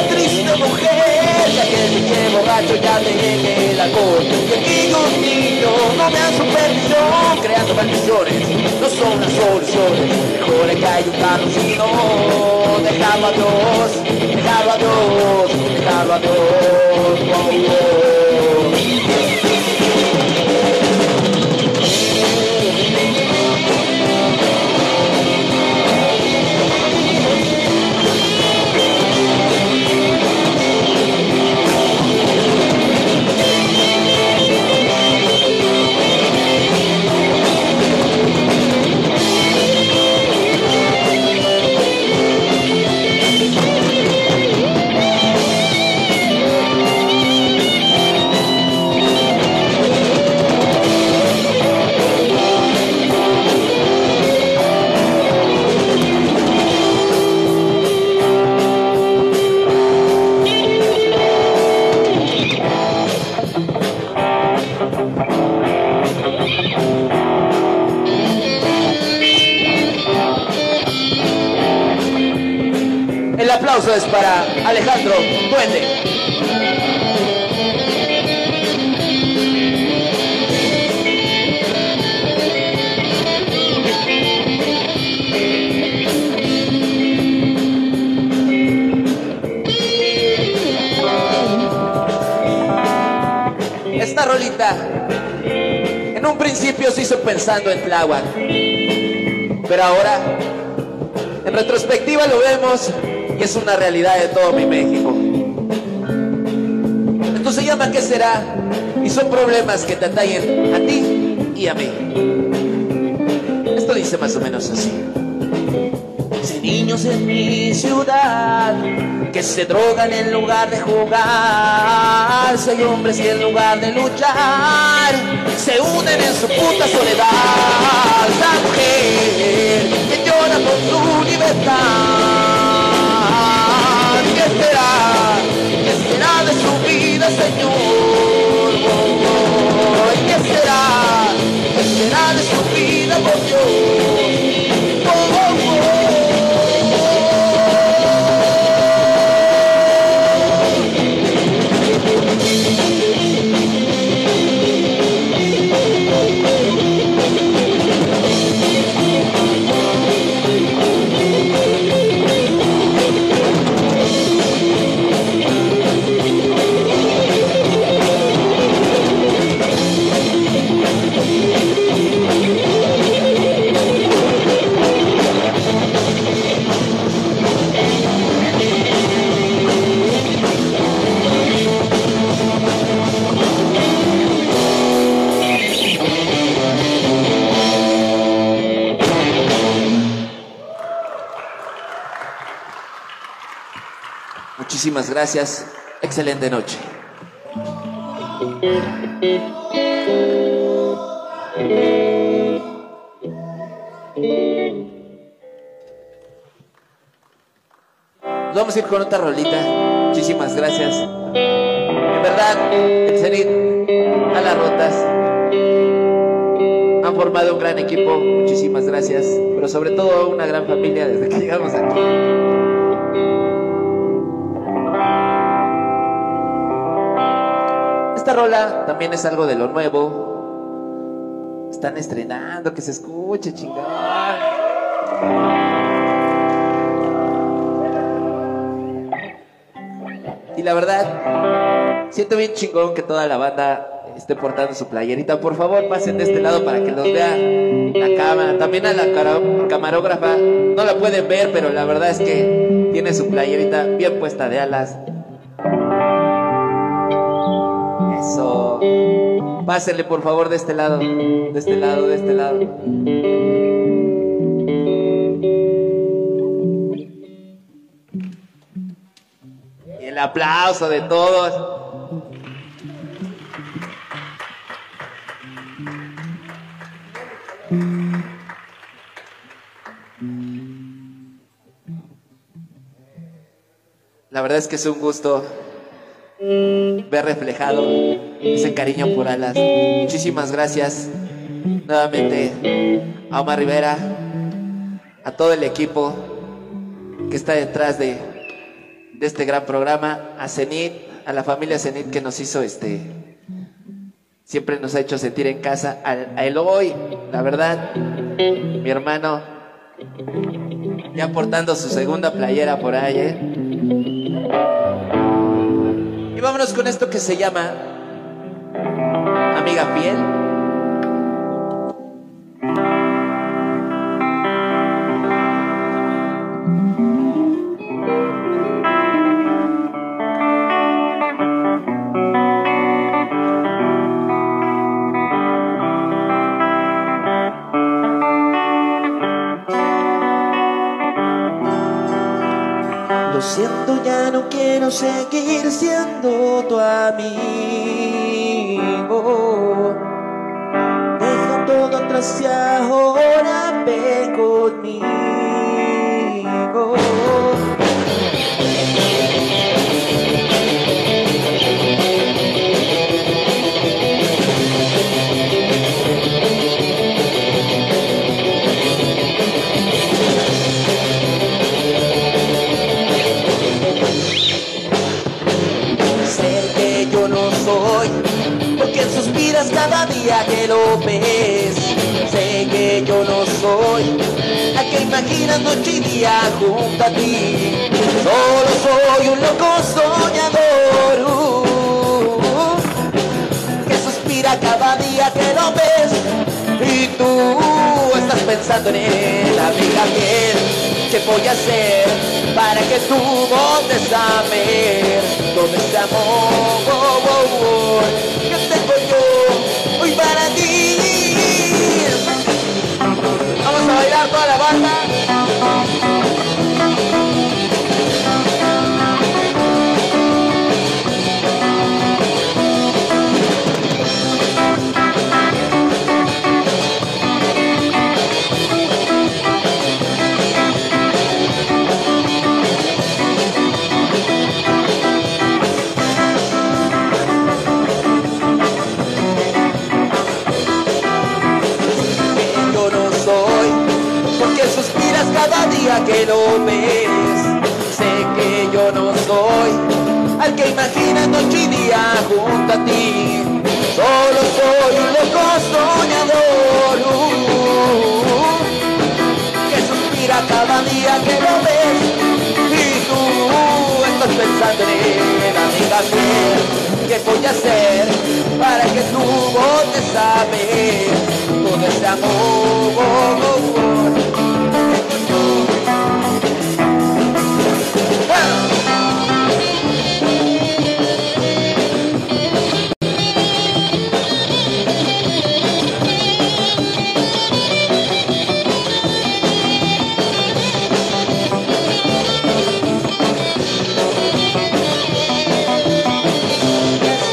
S1: Triste mujer. Ya que el pinche borracho ya le llegue el alcohol. Que niños, niños, no me dan supervisión, creando maldiciones. No son las soluciones. Mejor que hay un camino. Dejarlo a Dios, dejarlo a Dios, dejarlo a Dios. Tláhuac, pero ahora en retrospectiva lo vemos y es una realidad de todo mi México. Esto se llama ¿Qué será? Y son problemas que te atañen a ti y a mí. Esto dice más o menos así. Si niños en mi ciudad que se drogan en lugar de jugar, si hay hombres que en lugar de luchar se unen en su puta soledad. Esa mujer que llora por su libertad, ¿qué será? ¿Qué será de su vida, Señor? ¿Qué será? ¿Qué será de su vida, por Dios?
S13: Muchísimas gracias. Excelente noche. Nos vamos a ir con otra rolita. Muchísimas gracias. En verdad, el Zenit a las rotas han formado un gran equipo. Muchísimas gracias. Pero sobre todo una gran familia desde que llegamos aquí. Rola también es algo de lo nuevo. Están estrenando, que se escuche, chingada. Y la verdad, siento bien chingón que toda la banda esté portando su playerita. Por favor, pasen de este lado para que los vea la cámara. También a la camarógrafa. No la pueden ver, pero la verdad es que tiene su playerita bien puesta de alas. Pásenle por favor de este lado. De este lado, de este lado. Y el aplauso de todos. La verdad es que es un gusto ver reflejado ese cariño por alas. Muchísimas gracias nuevamente a Omar Rivera, a todo el equipo que está detrás de, este gran programa, a Zenit, a la familia Zenit que nos hizo este, siempre nos ha hecho sentir en casa, a, a la verdad, mi hermano, ya portando su segunda playera por ahí, ¿eh? Vámonos con esto que se llama Amiga Fiel.
S1: Siento, ya no quiero seguir siendo tu amigo. Deja todo atrás y ahora ve conmigo. Suspiras cada día que lo ves. Sé que yo no soy, a que imaginas noche y día junto a ti. Solo soy un loco soñador, uh, que suspira cada día que lo ves. Y tú estás pensando en él, amiga fiel. ¿Qué voy a hacer para que tú voltes a ver todo ese amor ti? Que lo ves. Sé que yo no soy al que imagina noche y día junto a ti. Solo soy un loco soñador uh, que suspira cada día que lo ves. Y tú estás pensando en amiga. ¿Qué voy a hacer para que tu voz te sabe todo ese amor?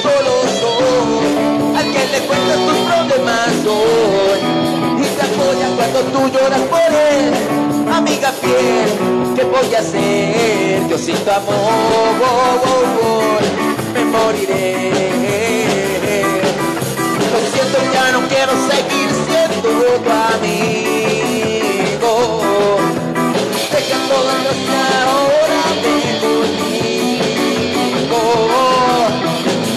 S1: Solo soy al que le cuentas tus problemas hoy. Y te apoya cuando tú lloras por él ¿qué voy a hacer? yo sin tu amor me moriré. Lo siento ya no quiero seguir siendo tu amigo. Deja todo lo que ahora ven conmigo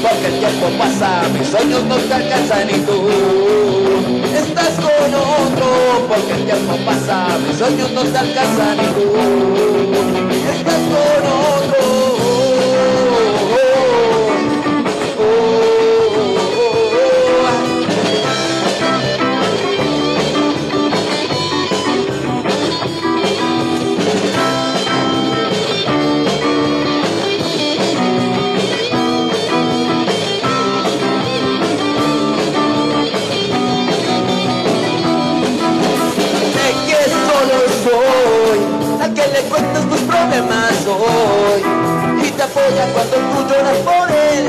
S1: porque el tiempo pasa, mis sueños no te alcanzan y tú porque el tiempo pasa, mis sueños no te alcanzan estás. Tus problemas hoy y te apoya cuando tú lloras por él,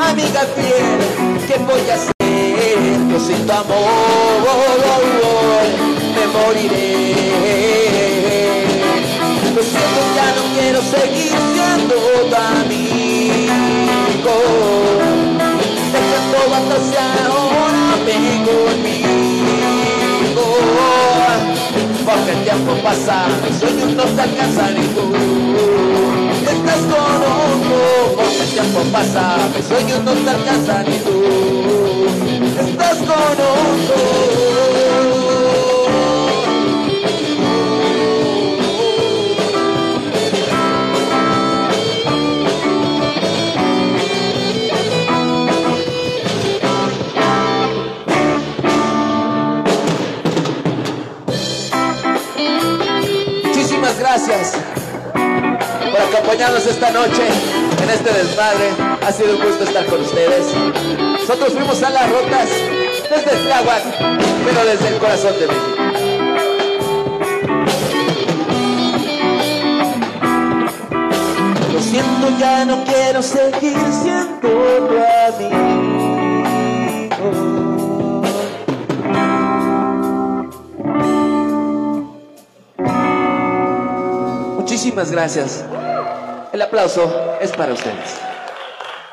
S1: amiga fiel. ¿Qué voy a hacer? Yo sin tu amor me moriré. Lo siento, ya no quiero seguir siendo tu amigo. El tiempo pasa, mis sueños no te alcanzan y tú. Estás con otro, porque el tiempo pasa, mis sueños no te alcanzan y tú. Estás con otro. Acompañarnos esta noche en este desmadre. Ha sido un gusto estar con ustedes. Nosotros fuimos a las rotas desde Tláhuac, pero desde el corazón de México. Lo siento, ya no quiero seguir siendo tu amigo. Muchísimas gracias. El aplauso es para ustedes.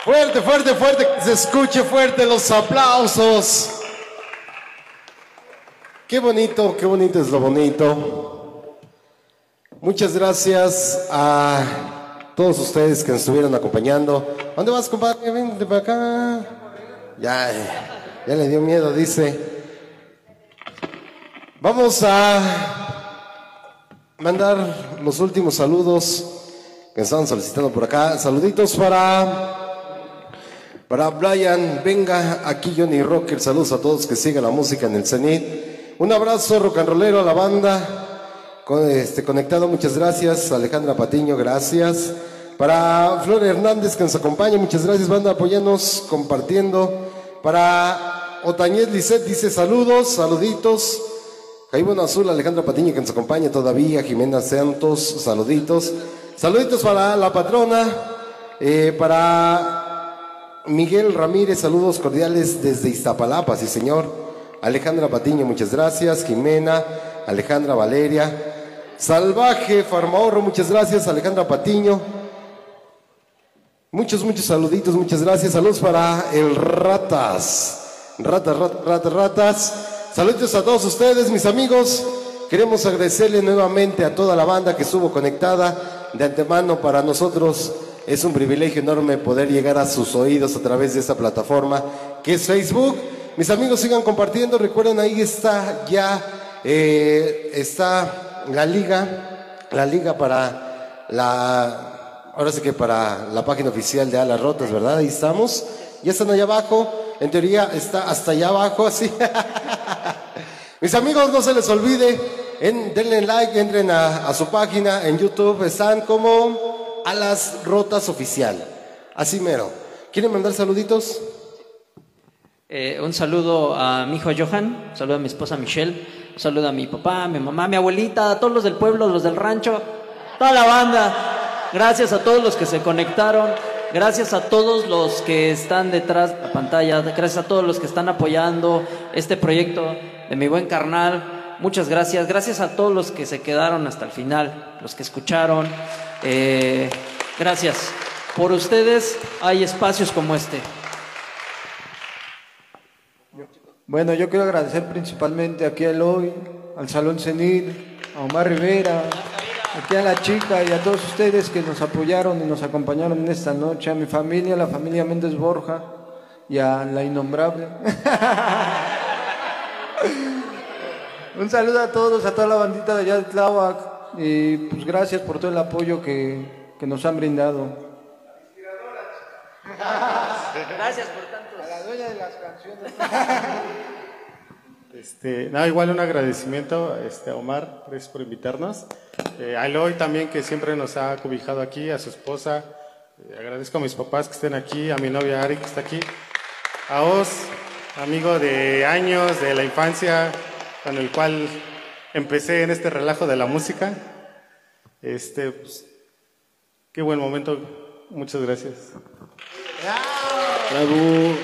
S3: Fuerte, fuerte, fuerte, que se escuche fuerte los aplausos. Qué bonito, qué bonito es lo bonito. Muchas gracias a todos ustedes que nos estuvieron acompañando. ¿Dónde vas, compadre? Vente para acá. Ya, ya le dio miedo, dice. Vamos a mandar los últimos saludos que estaban solicitando por acá. Saluditos para para Brian, venga aquí Johnny Rocker, saludos a todos que sigan la música en el Cenit. Un abrazo rock and rollero a la banda. Con, este, conectado, muchas gracias. Alejandra Patiño, gracias. Para Flor Hernández que nos acompaña, muchas gracias, banda, apoyarnos, compartiendo. Para Otañez Lisset dice saludos, saluditos. Jaibono Azul, Alejandra Patiño que nos acompaña todavía, Jimena Santos, saluditos. Saluditos para la patrona, eh, para Miguel Ramírez, saludos cordiales desde Iztapalapa, sí señor. Alejandra Patiño, muchas gracias. Jimena, Alejandra Valeria. Salvaje Farmahorro, muchas gracias. Alejandra Patiño. Muchos, muchos saluditos, muchas gracias. Saludos para el Ratas. Ratas, ratas, ratas, ratas. Saludos a todos ustedes, mis amigos. queremos agradecerle nuevamente a toda la banda que estuvo conectada. De antemano, para nosotros es un privilegio enorme poder llegar a sus oídos a través de esta plataforma que es Facebook. Mis amigos, sigan compartiendo. Recuerden, ahí está ya, eh, está la liga, la liga para la, ahora sí que para la página oficial de Alas Rotas, ¿verdad? Ahí estamos. Ya están allá abajo. En teoría está hasta allá abajo, así. Mis amigos, no se les olvide, en, denle like, entren a, a su página en YouTube, están como Alas Rotas Oficial. Así mero. ¿Quieren mandar saluditos?
S8: Eh, un saludo a mi hijo Johan, un saludo a mi esposa Michelle, un saludo a mi papá, a mi mamá, a mi abuelita, a todos los del pueblo, los del rancho, toda la banda. Gracias a todos los que se conectaron, gracias a todos los que están detrás de la pantalla, gracias a todos los que están apoyando este proyecto de mi buen carnal. Muchas gracias, gracias a todos los que se quedaron hasta el final, los que escucharon. Eh, gracias. Por ustedes hay espacios como este.
S9: Bueno, yo quiero agradecer principalmente aquí a Eloy, al Salón Cenit, a Omar Rivera, aquí a la chica y a todos ustedes que nos apoyaron y nos acompañaron en esta noche, a mi familia, a la familia Méndez Borja y a la innombrable. Un saludo a todos, a toda la bandita de allá de Tláhuac y pues gracias por todo el apoyo que, que nos han brindado.
S8: Gracias por tanto.
S9: A la dueña de las canciones.
S11: Este, nada, igual un agradecimiento este, a Omar, gracias por invitarnos. Eh, a Eloy también, que siempre nos ha cobijado aquí, a su esposa. Eh, agradezco a mis papás que estén aquí, a mi novia Ari que está aquí. A Oz, amigo de años, de la infancia, con el cual empecé en este relajo de la música. Este, pues, qué buen momento. Muchas gracias.
S7: Bravo.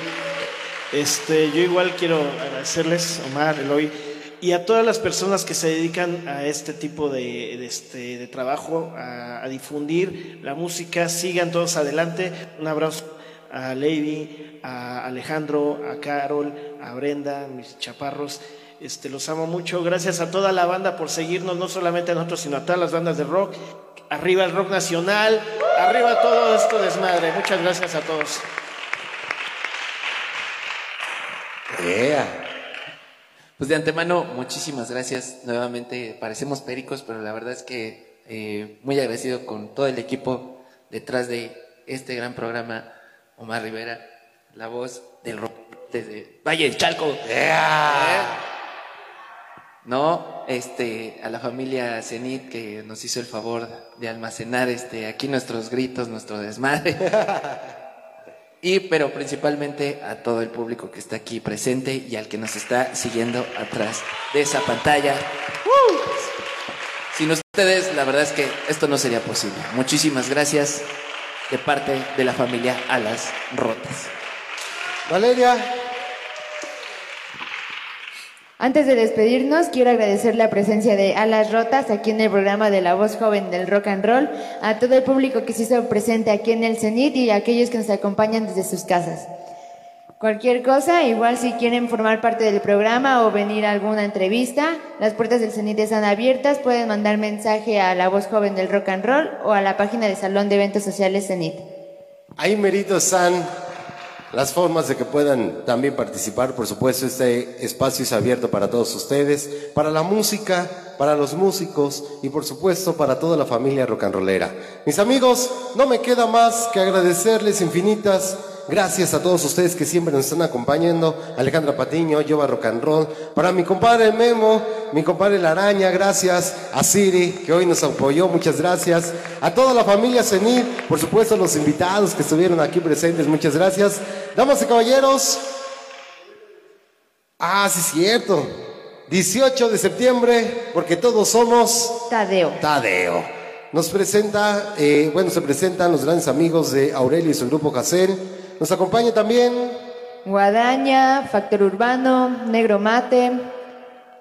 S7: Este, yo igual quiero agradecerles, Omar, Eloy, y a todas las personas que se dedican a este tipo de, este, de trabajo, a, a difundir la música. Sigan todos adelante. Un abrazo a Lady, a Alejandro, a Carol, a Brenda, mis chaparros. Este, los amo mucho. Gracias a toda la banda por seguirnos, no solamente a nosotros, sino a todas las bandas de rock. Arriba el rock nacional, arriba todo esto desmadre. Muchas gracias a todos.
S1: Pues de antemano, muchísimas gracias. Nuevamente, parecemos pericos, pero la verdad es que eh, muy agradecido con todo el equipo detrás de este gran programa. Omar Rivera, la voz del rock desde Valle del Chalco. No, este, a la familia Zenit que nos hizo el favor de almacenar este, aquí nuestros gritos, nuestro desmadre. Y, pero principalmente a todo el público que está aquí presente y al que nos está siguiendo atrás de esa pantalla. Sin ustedes, la verdad es que esto no sería posible. Muchísimas gracias de parte de la familia Alas Rotas.
S3: Valeria.
S10: Antes de despedirnos, quiero agradecer la presencia de Alas Rotas aquí en el programa de La Voz Joven del Rock and Roll, a todo el público que se hizo presente aquí en el CENIT y a aquellos que nos acompañan desde sus casas. Cualquier cosa, igual si quieren formar parte del programa o venir a alguna entrevista, las puertas del CENIT están abiertas, pueden mandar mensaje a La Voz Joven del Rock and Roll o a la página de Salón de Eventos Sociales CENIT.
S3: Ahí merito están las formas de que puedan también participar. Por supuesto, este espacio es abierto para todos ustedes, para la música, para los músicos y por supuesto para toda la familia rollera. Mis amigos, no me queda más que agradecerles infinitas Gracias a todos ustedes que siempre nos están acompañando. Alejandra Patiño, Yoba Rock and Roll. Para mi compadre Memo, mi compadre La Araña, gracias. A Siri, que hoy nos apoyó, muchas gracias. A toda la familia Senil, por supuesto, los invitados que estuvieron aquí presentes, muchas gracias. Damas y caballeros. Ah, sí, es cierto. 18 de septiembre, porque todos somos
S10: Tadeo.
S3: Tadeo. Nos presenta, eh, bueno, se presentan los grandes amigos de Aurelio y su grupo Jacén. Nos acompaña también
S10: Guadaña, Factor Urbano, Negro Mate,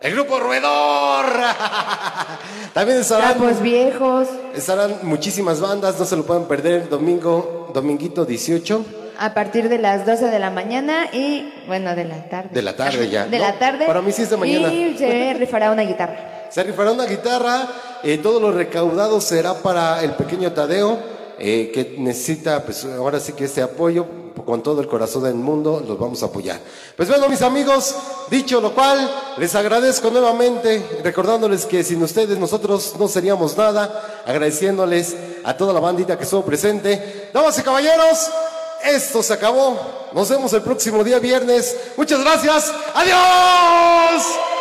S3: el grupo Ruedor. también estarán,
S10: Trapos Viejos,
S3: estarán muchísimas bandas, no se lo pueden perder. Domingo, dominguito 18
S10: a partir de las 12 de la mañana y, bueno, de la tarde.
S3: de la tarde ya.
S10: De
S3: ¿no?
S10: la tarde.
S3: Para mí sí es de mañana.
S10: Y se rifará una guitarra.
S3: Se rifará una guitarra, eh, todo lo recaudado será para el pequeño Tadeo, eh, que necesita, pues ahora sí que este apoyo, con todo el corazón del mundo, los vamos a apoyar. Pues bueno, mis amigos, dicho lo cual, les agradezco nuevamente, recordándoles que sin ustedes nosotros no seríamos nada, agradeciéndoles a toda la bandita que estuvo presente. Damas y caballeros, esto se acabó. Nos vemos el próximo día viernes. Muchas gracias. Adiós.